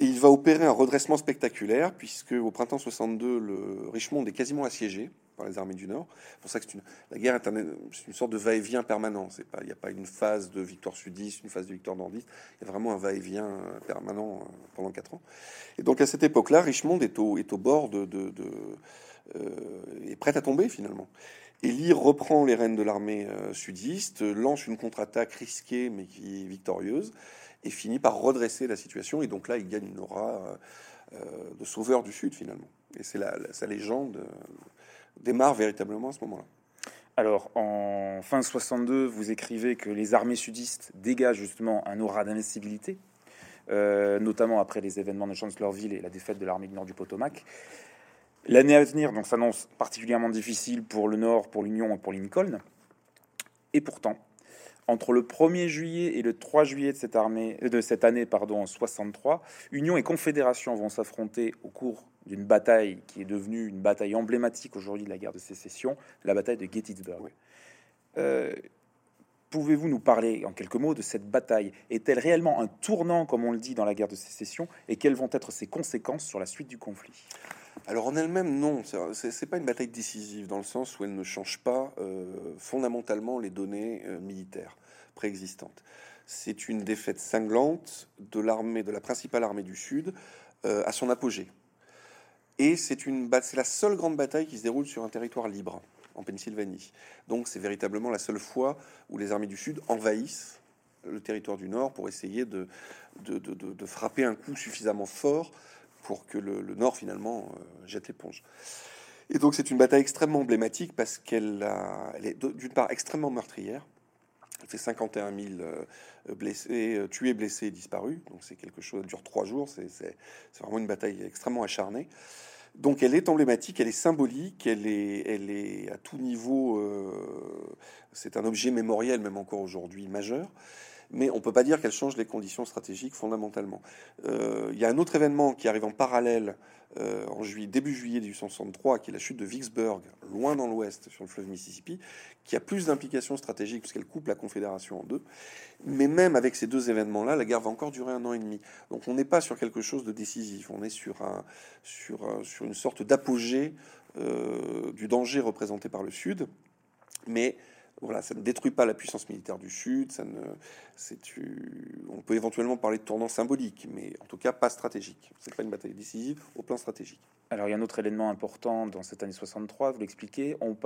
Et il va opérer un redressement spectaculaire, puisque au printemps 62, le Richmond est quasiment assiégé par les armées du Nord. C'est pour ça que une, la guerre est, une sorte de va-et-vient permanent. Il n'y a pas une phase de victoire sudiste, une phase de victoire nordiste. Il y a vraiment un va-et-vient euh, permanent euh, pendant quatre ans. Et donc à cette époque-là, Richmond est au, est bord de, de, de euh, est prêt à tomber finalement. Lee reprend les rênes de l'armée sudiste, lance une contre-attaque risquée mais qui est victorieuse, et finit par redresser la situation. Et donc là, il gagne une aura de sauveur du Sud finalement. Et c'est sa légende démarre véritablement à ce moment-là. Alors, en fin 62, vous écrivez que les armées sudistes dégagent justement un aura d'invincibilité, euh, notamment après les événements de Chancellorsville et la défaite de l'armée du Nord du Potomac. L'année à venir donc s'annonce particulièrement difficile pour le Nord, pour l'Union et pour Lincoln. Et pourtant, entre le 1er juillet et le 3 juillet de cette, armée, de cette année pardon, en 63, Union et Confédération vont s'affronter au cours d'une bataille qui est devenue une bataille emblématique aujourd'hui de la guerre de sécession, la bataille de Gettysburg. Euh, pouvez-vous nous parler en quelques mots de cette bataille? Est-elle réellement un tournant, comme on le dit dans la guerre de sécession, et quelles vont être ses conséquences sur la suite du conflit? Alors en elle-même, non, c'est pas une bataille décisive dans le sens où elle ne change pas euh, fondamentalement les données euh, militaires préexistantes. C'est une défaite cinglante de l'armée, de la principale armée du Sud, à son apogée. Et c'est la seule grande bataille qui se déroule sur un territoire libre, en Pennsylvanie. Donc c'est véritablement la seule fois où les armées du Sud envahissent le territoire du Nord pour essayer de, frapper un coup suffisamment fort pour que le, Nord finalement euh, jette l'éponge. Et donc c'est une bataille extrêmement emblématique parce qu'elle elle est d'une part extrêmement meurtrière. Fait 51 000 euh, blessés, euh, tués, blessés, disparus. Donc c'est quelque chose, qui dure trois jours. C'est vraiment une bataille extrêmement acharnée. Donc elle est emblématique, elle est symbolique, elle est, elle est à tout niveau. c'est un objet mémoriel, même encore aujourd'hui majeur mais on ne peut pas dire qu'elle change les conditions stratégiques fondamentalement. Euh, il y a un autre événement qui arrive en parallèle euh, en juillet, début juillet 1863, qui est la chute de Vicksburg, loin dans l'ouest, sur le fleuve Mississippi, qui a plus d'implications stratégiques puisqu'elle coupe la Confédération en deux. Mais même avec ces deux événements-là, la guerre va encore durer un an et demi. Donc on n'est pas sur quelque chose de décisif, on est sur, un, sur, sur une sorte d'apogée euh, du danger représenté par le Sud. Mais voilà, ça ne détruit pas la puissance militaire du Sud. Ça ne, on peut éventuellement parler de tournant symbolique, mais en tout cas pas stratégique. C'est pas une bataille décisive au plan stratégique. Alors il y a un autre élément important dans cette année 63, vous l'expliquez. On,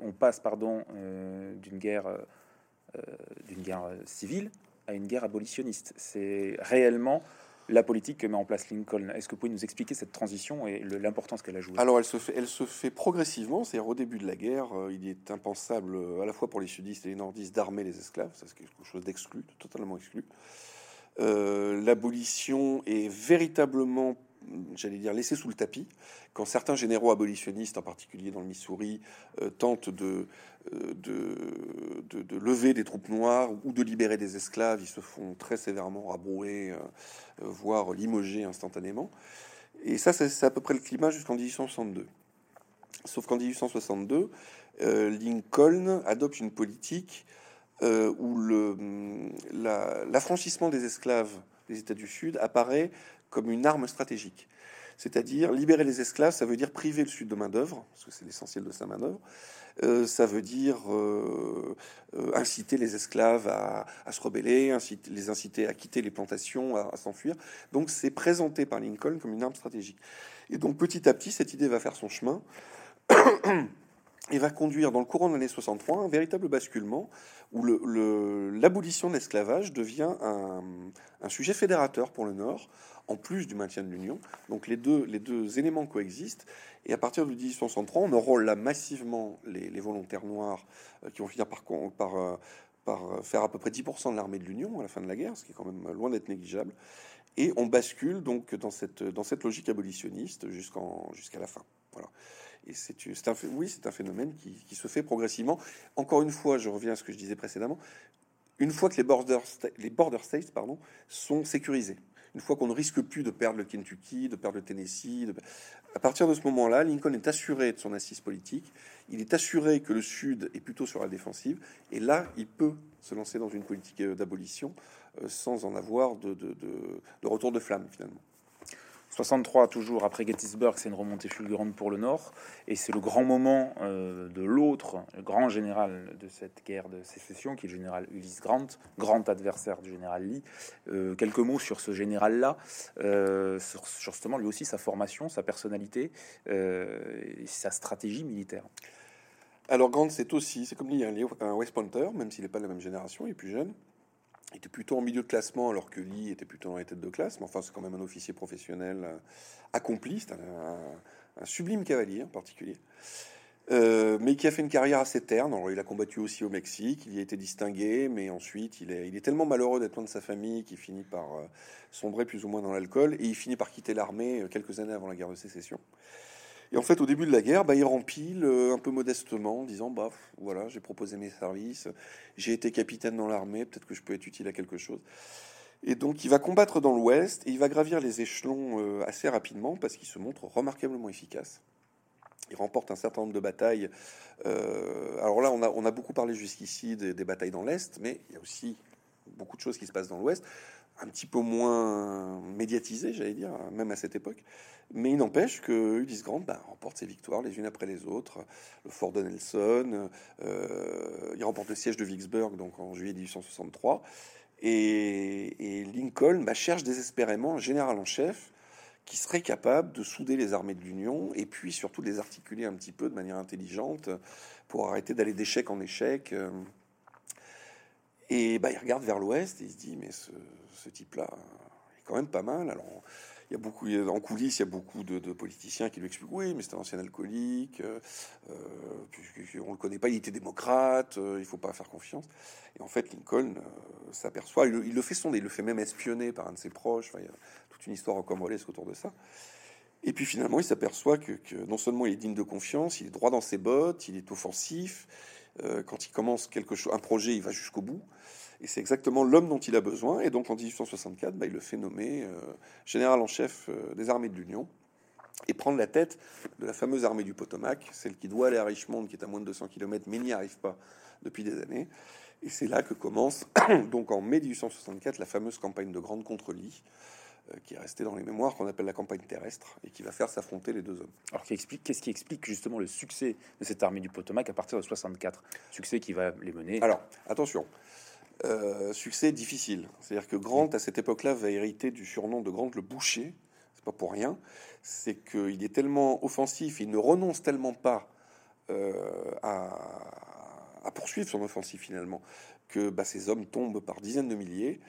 on passe pardon euh, d'une guerre, euh, d'une guerre civile à une guerre abolitionniste. C'est réellement la politique que met en place Lincoln. Est-ce que vous pouvez nous expliquer cette transition et l'importance qu'elle a jouée? Alors, elle se fait, elle se fait progressivement. C'est au début de la guerre, euh, il est impensable euh, à la fois pour les sudistes et les nordistes d'armer les esclaves. C'est quelque chose d'exclu, totalement exclu. Euh, l'abolition est véritablement j'allais dire, laissé sous le tapis. Quand certains généraux abolitionnistes, en particulier dans le Missouri, euh, tentent euh, de, de, lever des troupes noires ou de libérer des esclaves, ils se font très sévèrement rabrouer, euh, voire limoger instantanément. Et ça, c'est à peu près le climat jusqu'en 1862. Sauf qu'en 1862, Lincoln adopte une politique où l'affranchissement des esclaves des États du Sud apparaît comme une arme stratégique. C'est-à-dire libérer les esclaves, ça veut dire priver le Sud de main d'œuvre, parce que c'est l'essentiel de sa main d'œuvre. Euh, ça veut dire euh, euh, inciter les esclaves à, se rebeller, inciter, les inciter à quitter les plantations, à, s'enfuir. Donc c'est présenté par Lincoln comme une arme stratégique. Et donc petit à petit, cette idée va faire son chemin et va conduire dans le courant de l'année 63 un véritable basculement où l'abolition de l'esclavage devient un, sujet fédérateur pour le Nord en plus du maintien de l'Union. Donc les deux, éléments coexistent. Et à partir de 1863, on enrôle là massivement les, volontaires noirs euh, qui vont finir par, euh, par faire à peu près 10% de l'armée de l'Union à la fin de la guerre, ce qui est quand même loin d'être négligeable. Et on bascule donc dans cette, logique abolitionniste jusqu'à la fin. Et c'est, un, oui, c'est un phénomène qui, se fait progressivement. Encore une fois, je reviens à ce que je disais précédemment. Une fois que les border, les border states pardon, sont sécurisés, une fois qu'on ne risque plus de perdre le Kentucky, de perdre le Tennessee. À partir de ce moment-là, Lincoln est assuré de son assise politique, il est assuré que le Sud est plutôt sur la défensive, et là, il peut se lancer dans une politique euh, d'abolition euh, sans en avoir de, de retour de flamme, finalement. 63, toujours après Gettysburg, c'est une remontée fulgurante pour le Nord, et c'est le grand moment euh, de l'autre grand général de cette guerre de sécession, qui est le général Ulysse Grant, grand adversaire du général Lee. Euh, quelques mots sur ce général-là, euh, sur, justement lui aussi sa formation, sa personnalité, et sa stratégie militaire. Alors Grant, c'est aussi, c'est comme Lee, un West Pointer, même s'il n'est pas de la même génération, il est plus jeune. Était plutôt en milieu de classement, alors que Lee était plutôt dans les têtes de classe. Mais enfin, c'est quand même un officier professionnel euh, accompli. C'est un, sublime cavalier en particulier. Euh, mais qui a fait une carrière assez terne. Il a combattu aussi au Mexique, il y a été distingué, mais ensuite il est, il est tellement malheureux d'être loin de sa famille qu'il finit par euh, sombrer plus ou moins dans l'alcool et il finit par quitter l'armée quelques années avant la guerre de sécession. Et en fait, au début de la guerre, bah, il rempile euh, un peu modestement, en disant bah voilà, j'ai proposé mes services, j'ai été capitaine dans l'armée, peut-être que je peux être utile à quelque chose. Et donc, il va combattre dans l'Ouest et il va gravir les échelons euh, assez rapidement parce qu'il se montre remarquablement efficace. Il remporte un certain nombre de batailles. Euh, alors là, on a, beaucoup parlé jusqu'ici des, des, batailles dans l'Est, mais il y a aussi beaucoup de choses qui se passent dans l'Ouest, un petit peu moins médiatisées, j'allais dire, même à cette époque. Mais il n'empêche que Ulysse Grant bah, remporte ses victoires les unes après les autres. Le fort de Nelson, euh, il remporte le siège de Vicksburg donc en juillet 1863. Et, Lincoln bah, cherche désespérément un général en chef qui serait capable de souder les armées de l'Union et puis surtout de les articuler un petit peu de manière intelligente pour arrêter d'aller d'échec en échec. Et bah, il regarde vers l'ouest et il se dit mais ce, ce type-là est quand même pas mal. Alors il y a beaucoup, en coulisses, il y a beaucoup de, politiciens qui lui expliquent oui, mais c'est un ancien alcoolique, euh, euh on le connaît pas, il était démocrate, euh, il faut pas faire confiance. Et en fait, Lincoln euh, s'aperçoit, il, le fait sonder, il le fait même espionner par un de ses proches. il y a toute une histoire rocambolesque autour de ça. Et puis finalement, il s'aperçoit que, que, non seulement il est digne de confiance, il est droit dans ses bottes, il est offensif. quand il commence quelque chose, un projet, il va jusqu'au bout. Et c'est exactement l'homme dont il a besoin. Et donc en 1864, bah, il le fait nommer euh, général en chef euh, des armées de l'Union et prendre la tête de la fameuse armée du Potomac, celle qui doit aller à Richmond, qui est à moins de 200 km, mais n'y arrive pas depuis des années. Et c'est là que commence, donc en mai 1864, la fameuse campagne de Grande contre Lee, euh, qui est restée dans les mémoires, qu'on appelle la campagne terrestre, et qui va faire s'affronter les deux hommes. Alors, qu'est-ce qui explique justement le succès de cette armée du Potomac à partir de 64 Succès qui va les mener. Alors, attention, euh, succès difficile. C'est-à-dire que Grant, à cette époque-là, va hériter du surnom de Grant le boucher. C'est pas pour rien. C'est qu'il est tellement offensif, il ne renonce tellement pas euh, à, poursuivre son offensive finalement, que bah, ces hommes tombent par dizaines de milliers.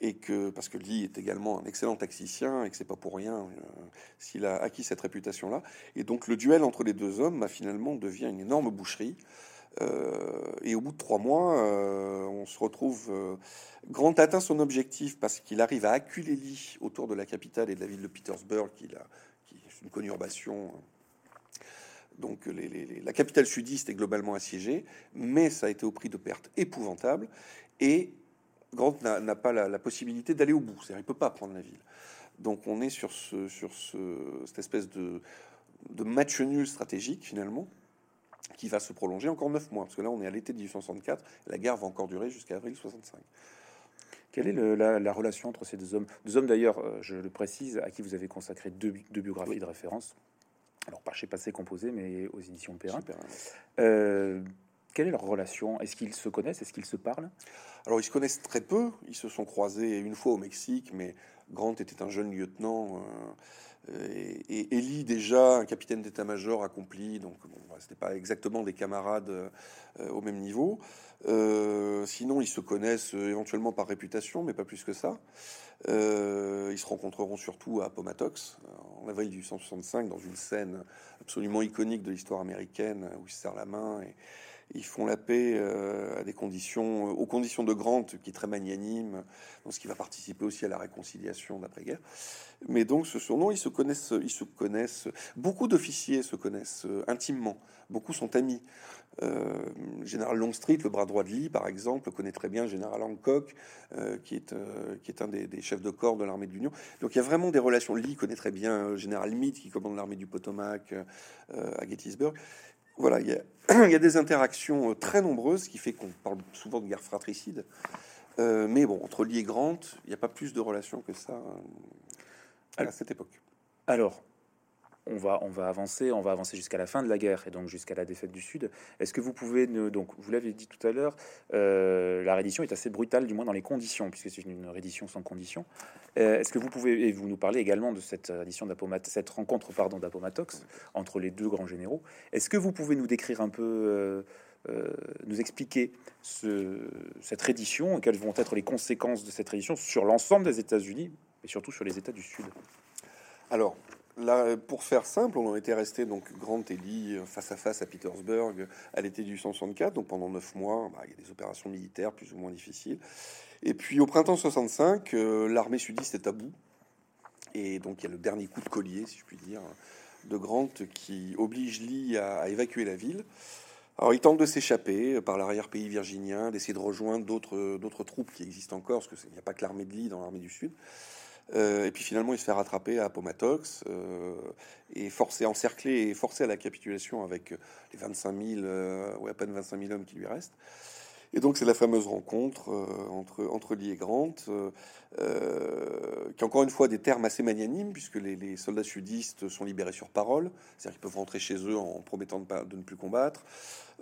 Et que, parce que Lee est également un excellent taxicien et que c'est pas pour rien euh, s'il a acquis cette réputation-là. Et donc le duel entre les deux hommes, bah, finalement, devient une énorme boucherie. Euh, et au bout de trois mois, euh, on se retrouve. Euh, Grant atteint son objectif parce qu'il arrive à acculer Lee autour de la capitale et de la ville de Petersburg, qui, est une conurbation. Donc la capitale sudiste est globalement assiégée, mais ça a été au prix de pertes épouvantables. Et Grant n'a pas la, possibilité d'aller au bout, c'est-à-dire il peut pas prendre la ville. Donc on est sur, ce, sur ce, cette espèce de match nul stratégique finalement qui va se prolonger encore neuf mois, parce que là on est à l'été 1864, la guerre va encore durer jusqu'à avril 65. Quelle est le, la, relation entre ces deux hommes? Deux hommes d'ailleurs, euh, je le précise, à qui vous avez consacré deux, biographies de référence. Alors pas chez Passé Composé, mais aux éditions Perrin. Euh, quelle est leur relation? Est-ce qu'ils se connaissent? Est-ce qu'ils se parlent? Alors ils se connaissent très peu. Ils se sont croisés une fois au Mexique, mais Grant était un jeune lieutenant. Euh, et, Ellie, déjà, un capitaine d'état-major accompli, donc bon, c'était pas exactement des camarades euh, au même niveau. Euh, sinon, ils se connaissent euh, éventuellement par réputation, mais pas plus que ça. ils se rencontreront surtout à Appomattox en avril 1865 dans une scène absolument iconique de l'histoire américaine où ils se serrent la main et, ils font la paix euh, à des conditions, euh, aux conditions de Grant, qui est très magnanime, ce qui va participer aussi à la réconciliation d'après-guerre. Mais donc, ce surnom, ils se connaissent, ils se connaissent. Beaucoup d'officiers se connaissent euh, intimement. Beaucoup sont amis. général Longstreet, le bras droit de Lee, par exemple, connaît très bien Général Hancock, qui est un des, des, chefs de corps de l'armée de l'Union. Donc, il y a vraiment des relations. Lee connaît très bien Général Meade, qui commande l'armée du Potomac à Gettysburg voilà, il y, a, des interactions euh, très nombreuses, qui fait qu'on parle souvent de guerre fratricide. Euh, mais bon, entre Lee et Grant, il n'y a pas plus de relations que ça euh, à cette époque. Alors, on va, on va avancer, on va avancer jusqu'à la fin de la guerre et donc jusqu'à la défaite du Sud. Est-ce que vous pouvez, donc vous l'avez dit tout à l'heure, euh, la reddition est assez brutale, du moins dans les conditions, puisque c'est une reddition sans condition. Euh, est-ce que vous pouvez, et vous nous parlez également de cette reddition cette rencontre pardon d'Appomattox entre les deux grands généraux. Est-ce que vous pouvez nous décrire un peu euh, nous expliquer ce, cette reddition et quelles vont être les conséquences de cette reddition sur l'ensemble des États-Unis et surtout sur les États du Sud? Alors, Là, pour faire simple, on en était resté donc Grant et Lee face à face à Petersburg à l'été 1864. Donc pendant neuf mois, bah, il y a des opérations militaires plus ou moins difficiles. Et puis au printemps 65, euh, l'armée sudiste est à bout. Et donc il y a le dernier coup de collier, si je puis dire, de Grant qui oblige Lee à, évacuer la ville. Alors il tente de s'échapper par l'arrière-pays virginien, d'essayer de rejoindre d'autres troupes qui existent encore, parce qu'il n'y a pas que l'armée de Lee dans l'armée du Sud. Euh, et puis finalement, il se fait rattraper à Appomattox euh, et forcé, encerclé et forcé à la capitulation avec les 25 000, euh, ou à peine 25 000 hommes qui lui restent. Et donc c'est la fameuse rencontre entre, entre Lee et Grant, qui encore une fois des termes assez magnanimes, puisque les, soldats sudistes sont libérés sur parole, c'est-à-dire qu'ils peuvent rentrer chez eux en promettant de, ne plus combattre,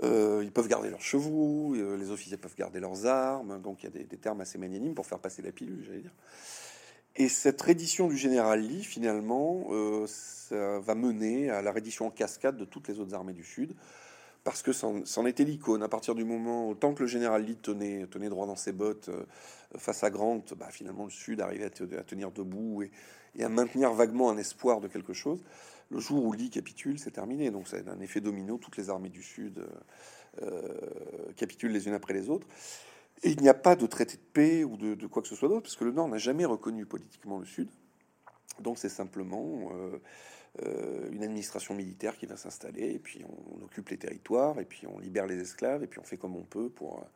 ils peuvent garder leurs chevaux, les officiers peuvent garder leurs armes, donc il y a des termes assez magnanimes pour faire passer la pilule, j'allais dire. Et cette reddition du général Lee, finalement, euh, va mener à la reddition en cascade de toutes les autres armées du Sud, parce que c'en était l'icône. À partir du moment, autant que le général Lee tenait, tenait droit dans ses bottes euh, face à Grant, bah, finalement, le Sud arrivait à, tenir debout et, à maintenir vaguement un espoir de quelque chose. Le jour où Lee capitule, c'est terminé. Donc, c'est un effet domino. Toutes les armées du Sud euh, capitulent les unes après les autres. Il n'y a pas de traité de paix ou de, quoi que ce soit d'autre, parce que le Nord n'a jamais reconnu politiquement le Sud. Donc c'est simplement euh, euh, une administration militaire qui va s'installer, et puis on, occupe les territoires, et puis on libère les esclaves, et puis on fait comme on peut pour,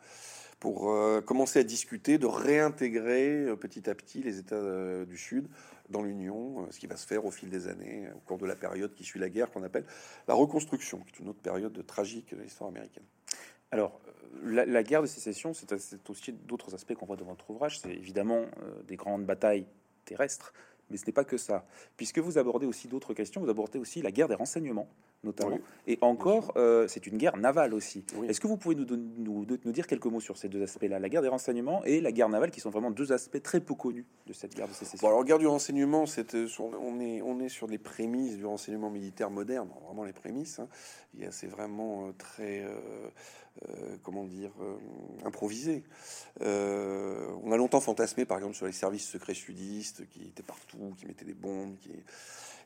pour euh, commencer à discuter de réintégrer petit à petit les États du Sud dans l'Union, ce qui va se faire au fil des années, au cours de la période qui suit la guerre, qu'on appelle la reconstruction, qui est une autre période tragique de l'histoire américaine. Alors, la, guerre de sécession, c'est aussi d'autres aspects qu'on voit dans votre ouvrage. C'est évidemment euh, des grandes batailles terrestres, mais ce n'est pas que ça. Puisque vous abordez aussi d'autres questions, vous abordez aussi la guerre des renseignements, notamment. Et encore, euh, c'est une guerre navale aussi. Est-ce que vous pouvez nous, nous, nous, dire quelques mots sur ces deux aspects-là, la guerre des renseignements et la guerre navale, qui sont vraiment deux aspects très peu connus de cette guerre de sécession? Alors, guerre du renseignement, euh, on, est, on est sur les prémices du renseignement militaire moderne, vraiment les prémices. Hein. C'est vraiment très... Euh, comment dire, improvisé. On a longtemps fantasmé, par exemple, sur les services secrets sudistes qui étaient partout, qui mettaient des bombes, qui...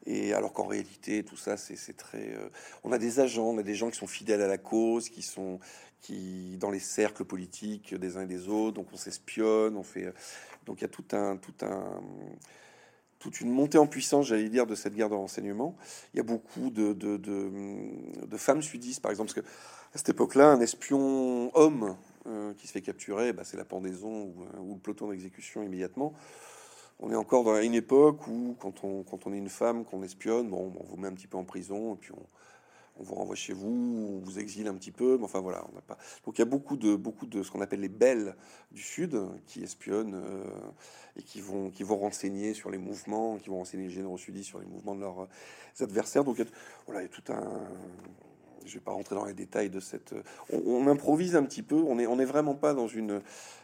Et alors qu'en réalité, tout ça, c'est très. on a des agents, on a des gens qui sont fidèles à la cause, qui sont qui dans les cercles politiques des uns et des autres. Donc on s'espionne, on fait. Donc il y a tout un tout un toute une montée en puissance, j'allais dire, de cette guerre de renseignement. Il y a beaucoup de, de, de, femmes sudistes, par exemple, parce que à cette époque-là, un espion homme euh, qui se fait capturer, bah, c'est la pendaison euh, ou le peloton d'exécution immédiatement. On est encore dans une époque où, quand on, quand on est une femme, qu'on espionne, bon, on vous met un petit peu en prison, et puis on, on vous renvoie chez vous, on vous exile un petit peu, mais enfin voilà, on pas. Donc il y a beaucoup de beaucoup de ce qu'on appelle les belles du Sud qui espionnent euh, et qui vont qui vont renseigner sur les mouvements, qui vont renseigner les généraux sudistes sur les mouvements de leurs adversaires. Donc voilà, il y a tout un je vais pas rentrer dans les détails de cette. On, improvise un petit peu. On n'est on est vraiment pas dans une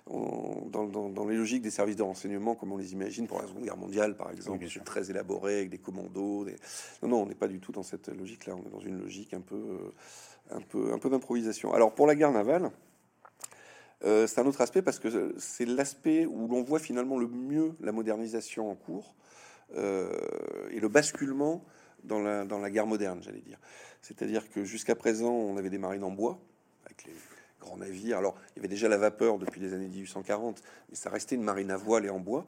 dans, dans, les logiques des services de renseignement comme on les imagine pour la Seconde Guerre mondiale, par exemple, oui, très élaboré avec des commandos. Non, non, on n'est pas du tout dans cette logique-là. On est dans une logique un peu, un peu, un peu d'improvisation. Alors pour la guerre navale. Euh, c'est un autre aspect parce que c'est l'aspect où l'on voit finalement le mieux la modernisation en cours euh, et le basculement dans la, guerre moderne, j'allais dire. C'est-à-dire que jusqu'à présent, on avait des marines en bois, avec les grands navires. Alors, il y avait déjà la vapeur depuis les années 1840, mais ça restait une marine à voile et en bois.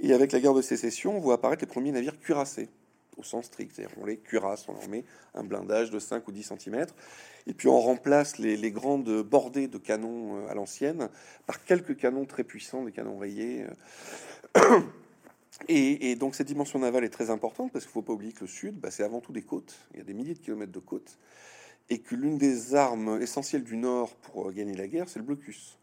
Et avec la guerre de sécession, on voit apparaître les premiers navires cuirassés, au sens strict. C'est-à-dire qu'on les cuirasse, on leur met un blindage de 5 ou 10 cm. Et puis on remplace les, grandes bordées de canons euh, à l'ancienne par quelques canons très puissants, des canons rayés. Et, donc cette dimension navale est très importante parce qu'il ne faut pas oublier que le Sud, bah, c'est avant tout des côtes. Il y a des milliers de kilomètres de côtes. Et que l'une des armes essentielles du Nord pour euh, gagner la guerre, c'est le blocus.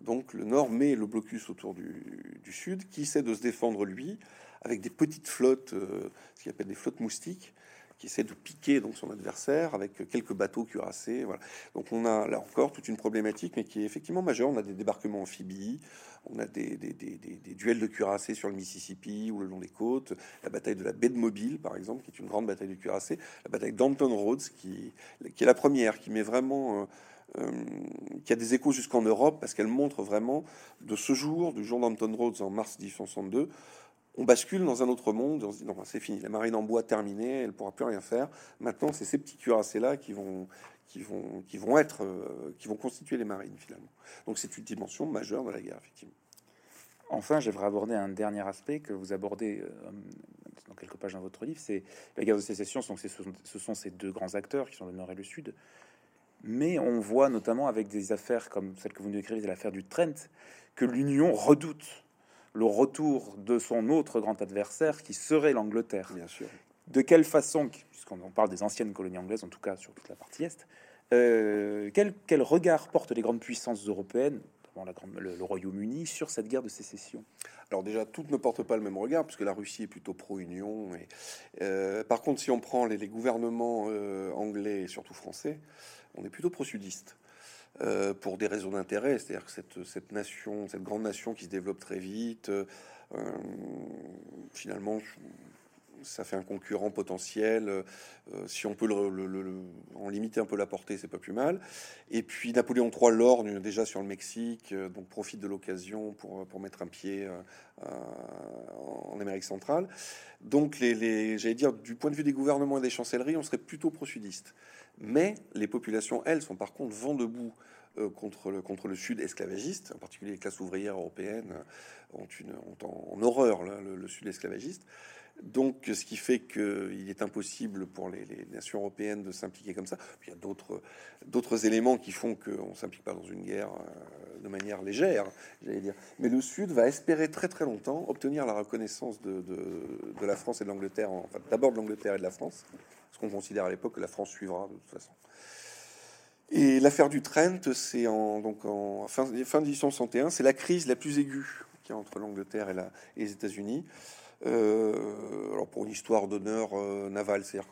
Donc le Nord met le blocus autour du, Sud, qui essaie de se défendre lui, avec des petites flottes, euh, ce qu'il appelle des flottes moustiques, qui essaie de piquer donc son adversaire avec quelques bateaux cuirassés. Voilà. Donc on a là encore toute une problématique, mais qui est effectivement majeure. On a des débarquements amphibies, on a des, des, des, duels de cuirassés sur le Mississippi ou le long des côtes, la bataille de la baie de Mobile, par exemple, qui est une grande bataille de cuirassés, la bataille d'Anton Rhodes, qui, qui est la première, qui met vraiment... Euh, euh, qui a des échos jusqu'en Europe parce qu'elle montre vraiment de ce jour, du jour d'Anton Rhodes en mars 1862, on bascule dans un autre monde. On se dit non, c'est fini, la marine en bois terminée, elle pourra plus rien faire. Maintenant, c'est ces petits cuirassés là qui vont, qui vont, qui vont être, euh, qui vont constituer les marines finalement. Donc c'est une dimension majeure de la guerre effectivement. Enfin, j'aimerais aborder un dernier aspect que vous abordez euh, quelques pages dans votre livre, c'est la guerre de sécession. Donc ce sont ces deux grands acteurs qui sont le Nord et le Sud. Mais on voit notamment avec des affaires comme celle que vous nous décrivez, l'affaire du Trent, que l'Union redoute le retour de son autre grand adversaire qui serait l'Angleterre. Bien sûr. De quelle façon, puisqu'on parle des anciennes colonies anglaises, en tout cas sur toute la partie est, euh, quel, quel, regard portent les grandes puissances européennes, la grande, le, Royaume-Uni, sur cette guerre de sécession? Alors déjà, toutes ne portent pas le même regard, puisque la Russie est plutôt pro-Union. Et, euh, par contre, si on prend les, gouvernements euh, anglais et surtout français, on est plutôt pro-sudiste. Euh, pour des raisons d'intérêt, c'est-à-dire que cette, cette, nation, cette grande nation qui se développe très vite, finalement, ça fait un concurrent potentiel. Euh, si on peut le, en limiter un peu la portée, c'est pas plus mal. Et puis Napoléon III lorgne déjà sur le Mexique, euh, donc profite de l'occasion pour, pour mettre un pied euh, en Amérique centrale. Donc, les j'allais dire, du point de vue des gouvernements et des chancelleries, on serait plutôt pro-sudiste. Mais les populations, elles, sont par contre vent debout contre, le, contre le sud esclavagiste, en particulier les classes ouvrières européennes ont, une, en, horreur le, sud esclavagiste. Donc, ce qui fait qu'il est impossible pour les, nations européennes de s'impliquer comme ça. il y a d'autres, éléments qui font qu'on ne s'implique pas dans une guerre euh, de manière légère, j'allais dire. Mais le Sud va espérer très très longtemps obtenir la reconnaissance de, de, la France et de l'Angleterre, enfin d'abord de l'Angleterre et de la France, parce qu'on considère à l'époque que la France suivra de toute façon. Et l'affaire du Trent, c'est en, donc en fin, fin 1861, c'est la crise la plus aiguë qui entre l'Angleterre et, la, et les États-Unis. Euh, alors pour une histoire d'honneur euh, naval, c'est-à-dire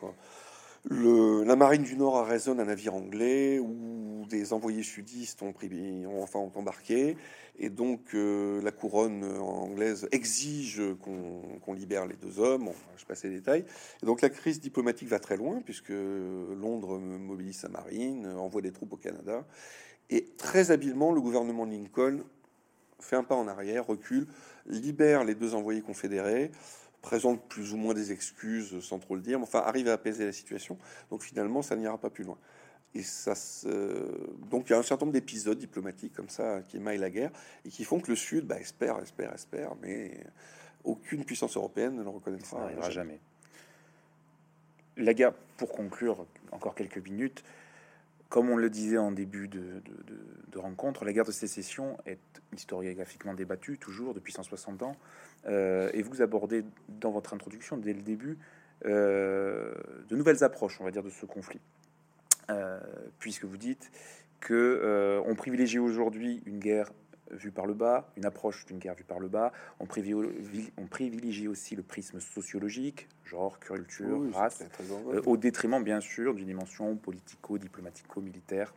la marine du Nord arraisonne un navire anglais où des envoyés sudistes ont, pris, enfin ont embarqué et donc euh, la couronne anglaise exige qu'on libère les deux hommes. je passe les détails. Et donc la crise diplomatique va très loin puisque Londres mobilise sa marine, envoie des troupes au Canada et très habilement le gouvernement Lincoln fait un pas en arrière, recule, libère les deux envoyés confédérés, présente plus ou moins des excuses sans trop le dire, mais enfin arrive à apaiser la situation. Donc finalement, ça n'ira pas plus loin. Et ça, donc il y a un certain nombre d'épisodes diplomatiques comme ça qui émaillent la guerre et qui font que le Sud bah, espère, espère, espère, mais aucune puissance européenne ne le reconnaîtra. Ça n'arrivera jamais. La guerre, pour conclure encore quelques minutes, comme on le disait en début de, rencontre, la guerre de sécession est historiographiquement débattue toujours depuis 160 ans. Euh, et vous abordez dans votre introduction, dès le début, euh, de nouvelles approches, on va dire, de ce conflit. Euh, puisque vous dites que on privilégie aujourd'hui une guerre vue par le bas, une approche d'une guerre vue par le bas. On privilégie, on privilégie aussi le prisme sociologique, genre, culture, race, euh, au détriment, bien sûr, d'une dimension politico, diplomatico, militaire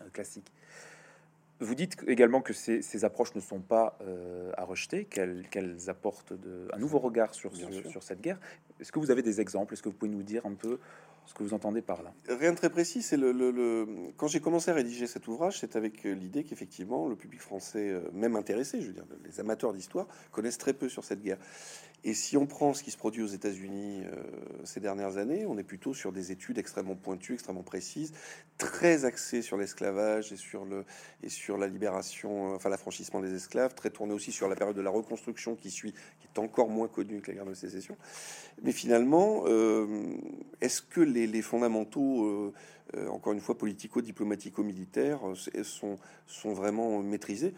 euh, classique. Vous dites également que ces, approches ne sont pas euh, à rejeter, qu'elles apportent de, un nouveau regard sur, sur cette guerre. Est-ce que vous avez des exemples? Est-ce que vous pouvez nous dire un peu ce que vous entendez par là Rien de très précis. C'est le, quand j'ai commencé à rédiger cet ouvrage, c'est avec l'idée qu'effectivement le public français, euh, même intéressé, je veux dire, les amateurs d'histoire, connaissent très peu sur cette guerre. Et si on prend ce qui se produit aux États-Unis euh, ces dernières années, on est plutôt sur des études extrêmement pointues, extrêmement précises, très axées sur l'esclavage et sur le et sur la libération, enfin l'affranchissement des esclaves, très tournées aussi sur la période de la reconstruction qui suit, qui est encore moins connue que la guerre de sécession. Mais finalement, est-ce que les, fondamentaux, euh, euh, encore une fois, politico-diplomatico-militaires, euh, sont, sont vraiment maîtrisés?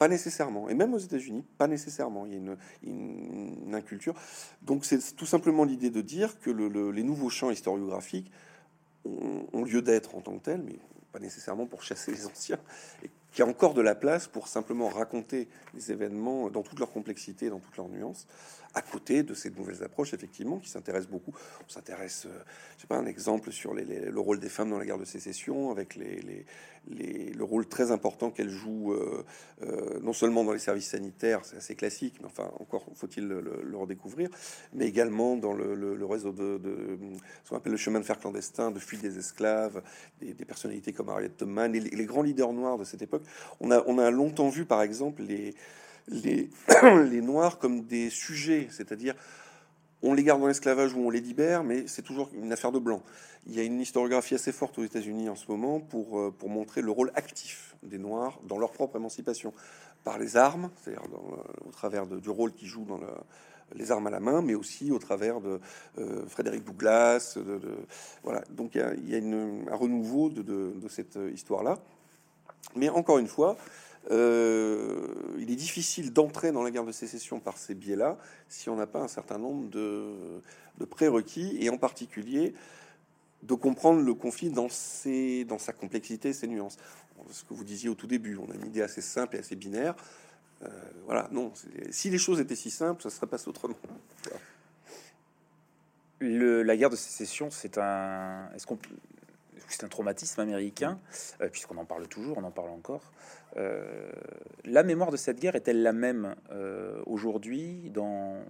Pas nécessairement. Et même aux États-Unis, pas nécessairement. Il y a une, une, inculture. Donc c'est tout simplement l'idée de dire que les nouveaux champs historiographiques ont, lieu d'être en tant que tels, mais pas nécessairement pour chasser les anciens. Et qu'il y a encore de la place pour simplement raconter les événements dans toute leur complexité, dans toutes leurs nuances à côté de ces nouvelles approches, effectivement, qui s'intéressent beaucoup. On s'intéresse, euh, je sais pas, un exemple sur le rôle des femmes dans la guerre de sécession, avec les, le rôle très important qu'elles jouent, euh, euh, non seulement dans les services sanitaires, c'est assez classique, mais enfin, encore faut-il le, redécouvrir, mais également dans le, réseau de, ce qu'on appelle le chemin de fer clandestin, de fuite des esclaves, des, personnalités comme Harriet Tubman, et les, les, grands leaders noirs de cette époque. On a, on a longtemps vu, par exemple, les les, les Noirs comme des sujets, c'est-à-dire on les garde dans l'esclavage ou on les libère, mais c'est toujours une affaire de blanc. Il y a une historiographie assez forte aux États-Unis en ce moment pour, euh, pour montrer le rôle actif des Noirs dans leur propre émancipation. par les armes, c'est-à-dire au travers du rôle qu'il joue dans les armes à la main, mais aussi au travers de Frédéric Douglas. De, voilà, donc il y a, un renouveau de, cette histoire-là. Mais encore une fois, il est difficile d'entrer dans la guerre de sécession par ces biais-là si on n'a pas un certain nombre de, prérequis, et en particulier de comprendre le conflit dans, ses, dans sa complexité, ses nuances. Ce que vous disiez au tout début, on a une idée assez simple et assez binaire. Euh, voilà, non. Si les choses étaient si simples, ça serait pas autrement. Le, la guerre de sécession, c'est un. Est-ce qu'on c'est un traumatisme américain, euh, puisqu'on en parle toujours, on en parle encore. Euh, la mémoire de cette guerre est-elle la même aujourd'hui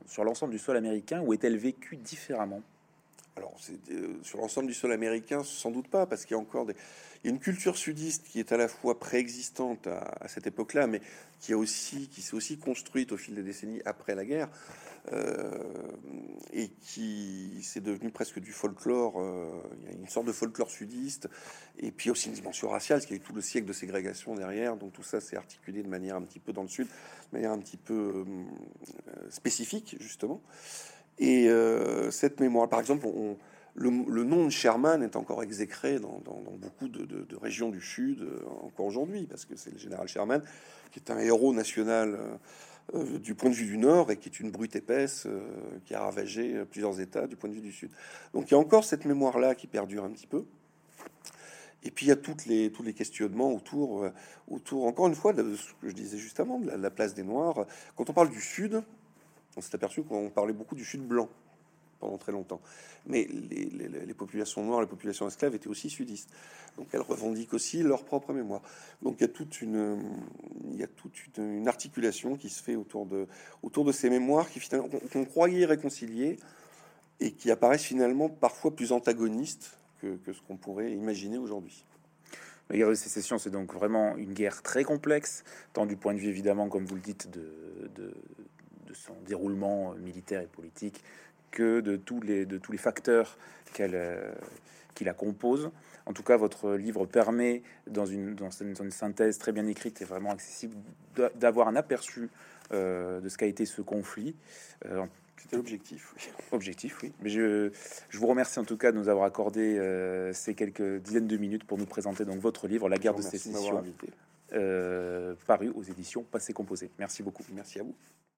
sur l'ensemble du sol américain ou est-elle vécue différemment? Alors, euh, sur l'ensemble du sol américain, sans doute pas, parce qu'il y a encore une culture sudiste qui est à la fois préexistante à, cette époque-là, mais qui a aussi, qui s'est aussi construite au fil des décennies après la guerre, euh, et qui s'est devenu presque du folklore. Euh, une sorte de folklore sudiste, et puis aussi une dimension raciale, parce qu'il y a eu tout le siècle de ségrégation derrière, donc tout ça s'est articulé de manière un petit peu dans le sud, de manière un petit peu spécifique justement. Et euh, cette mémoire, par exemple, le, nom de Sherman est encore exécré dans, beaucoup de, régions du Sud, euh, encore aujourd'hui, parce que c'est le général Sherman qui est un héros national euh, du point de vue du Nord et qui est une brute épaisse qui a ravagé plusieurs États du point de vue du Sud. Donc il y a encore cette mémoire-là qui perdure un petit peu. Et puis il y a toutes les, tous les questionnements autour, autour, encore une fois, de ce que je disais juste avant, de la place des Noirs. Quand on parle du Sud, on s'est aperçu qu'on parlait beaucoup du Sud blanc pendant très longtemps. Mais les, populations noires, les populations esclaves étaient aussi sudistes. Donc elles revendiquent aussi leur propre mémoire. Donc il y a toute une, articulation qui se fait autour de, autour de ces mémoires qui finalement qu'on croyait réconcilier et qui apparaissent finalement parfois plus antagonistes que, ce qu'on pourrait imaginer aujourd'hui. La guerre de sécession, c'est donc vraiment une guerre très complexe, tant du point de vue évidemment, comme vous le dites, de son déroulement militaire et politique que de tous les, de tous les facteurs qu'elle, euh, qui la composent. En tout cas, votre livre permet, dans une, dans une, synthèse très bien écrite et vraiment accessible, d'avoir un aperçu euh, de ce qu'a été ce conflit. Euh, C'était l'objectif. Objectif, oui. Mais je, je, vous remercie en tout cas de nous avoir accordé ces quelques dizaines de minutes pour nous présenter donc votre livre, La guerre de sécession, paru aux éditions Passé Composé. Merci beaucoup. Merci à vous.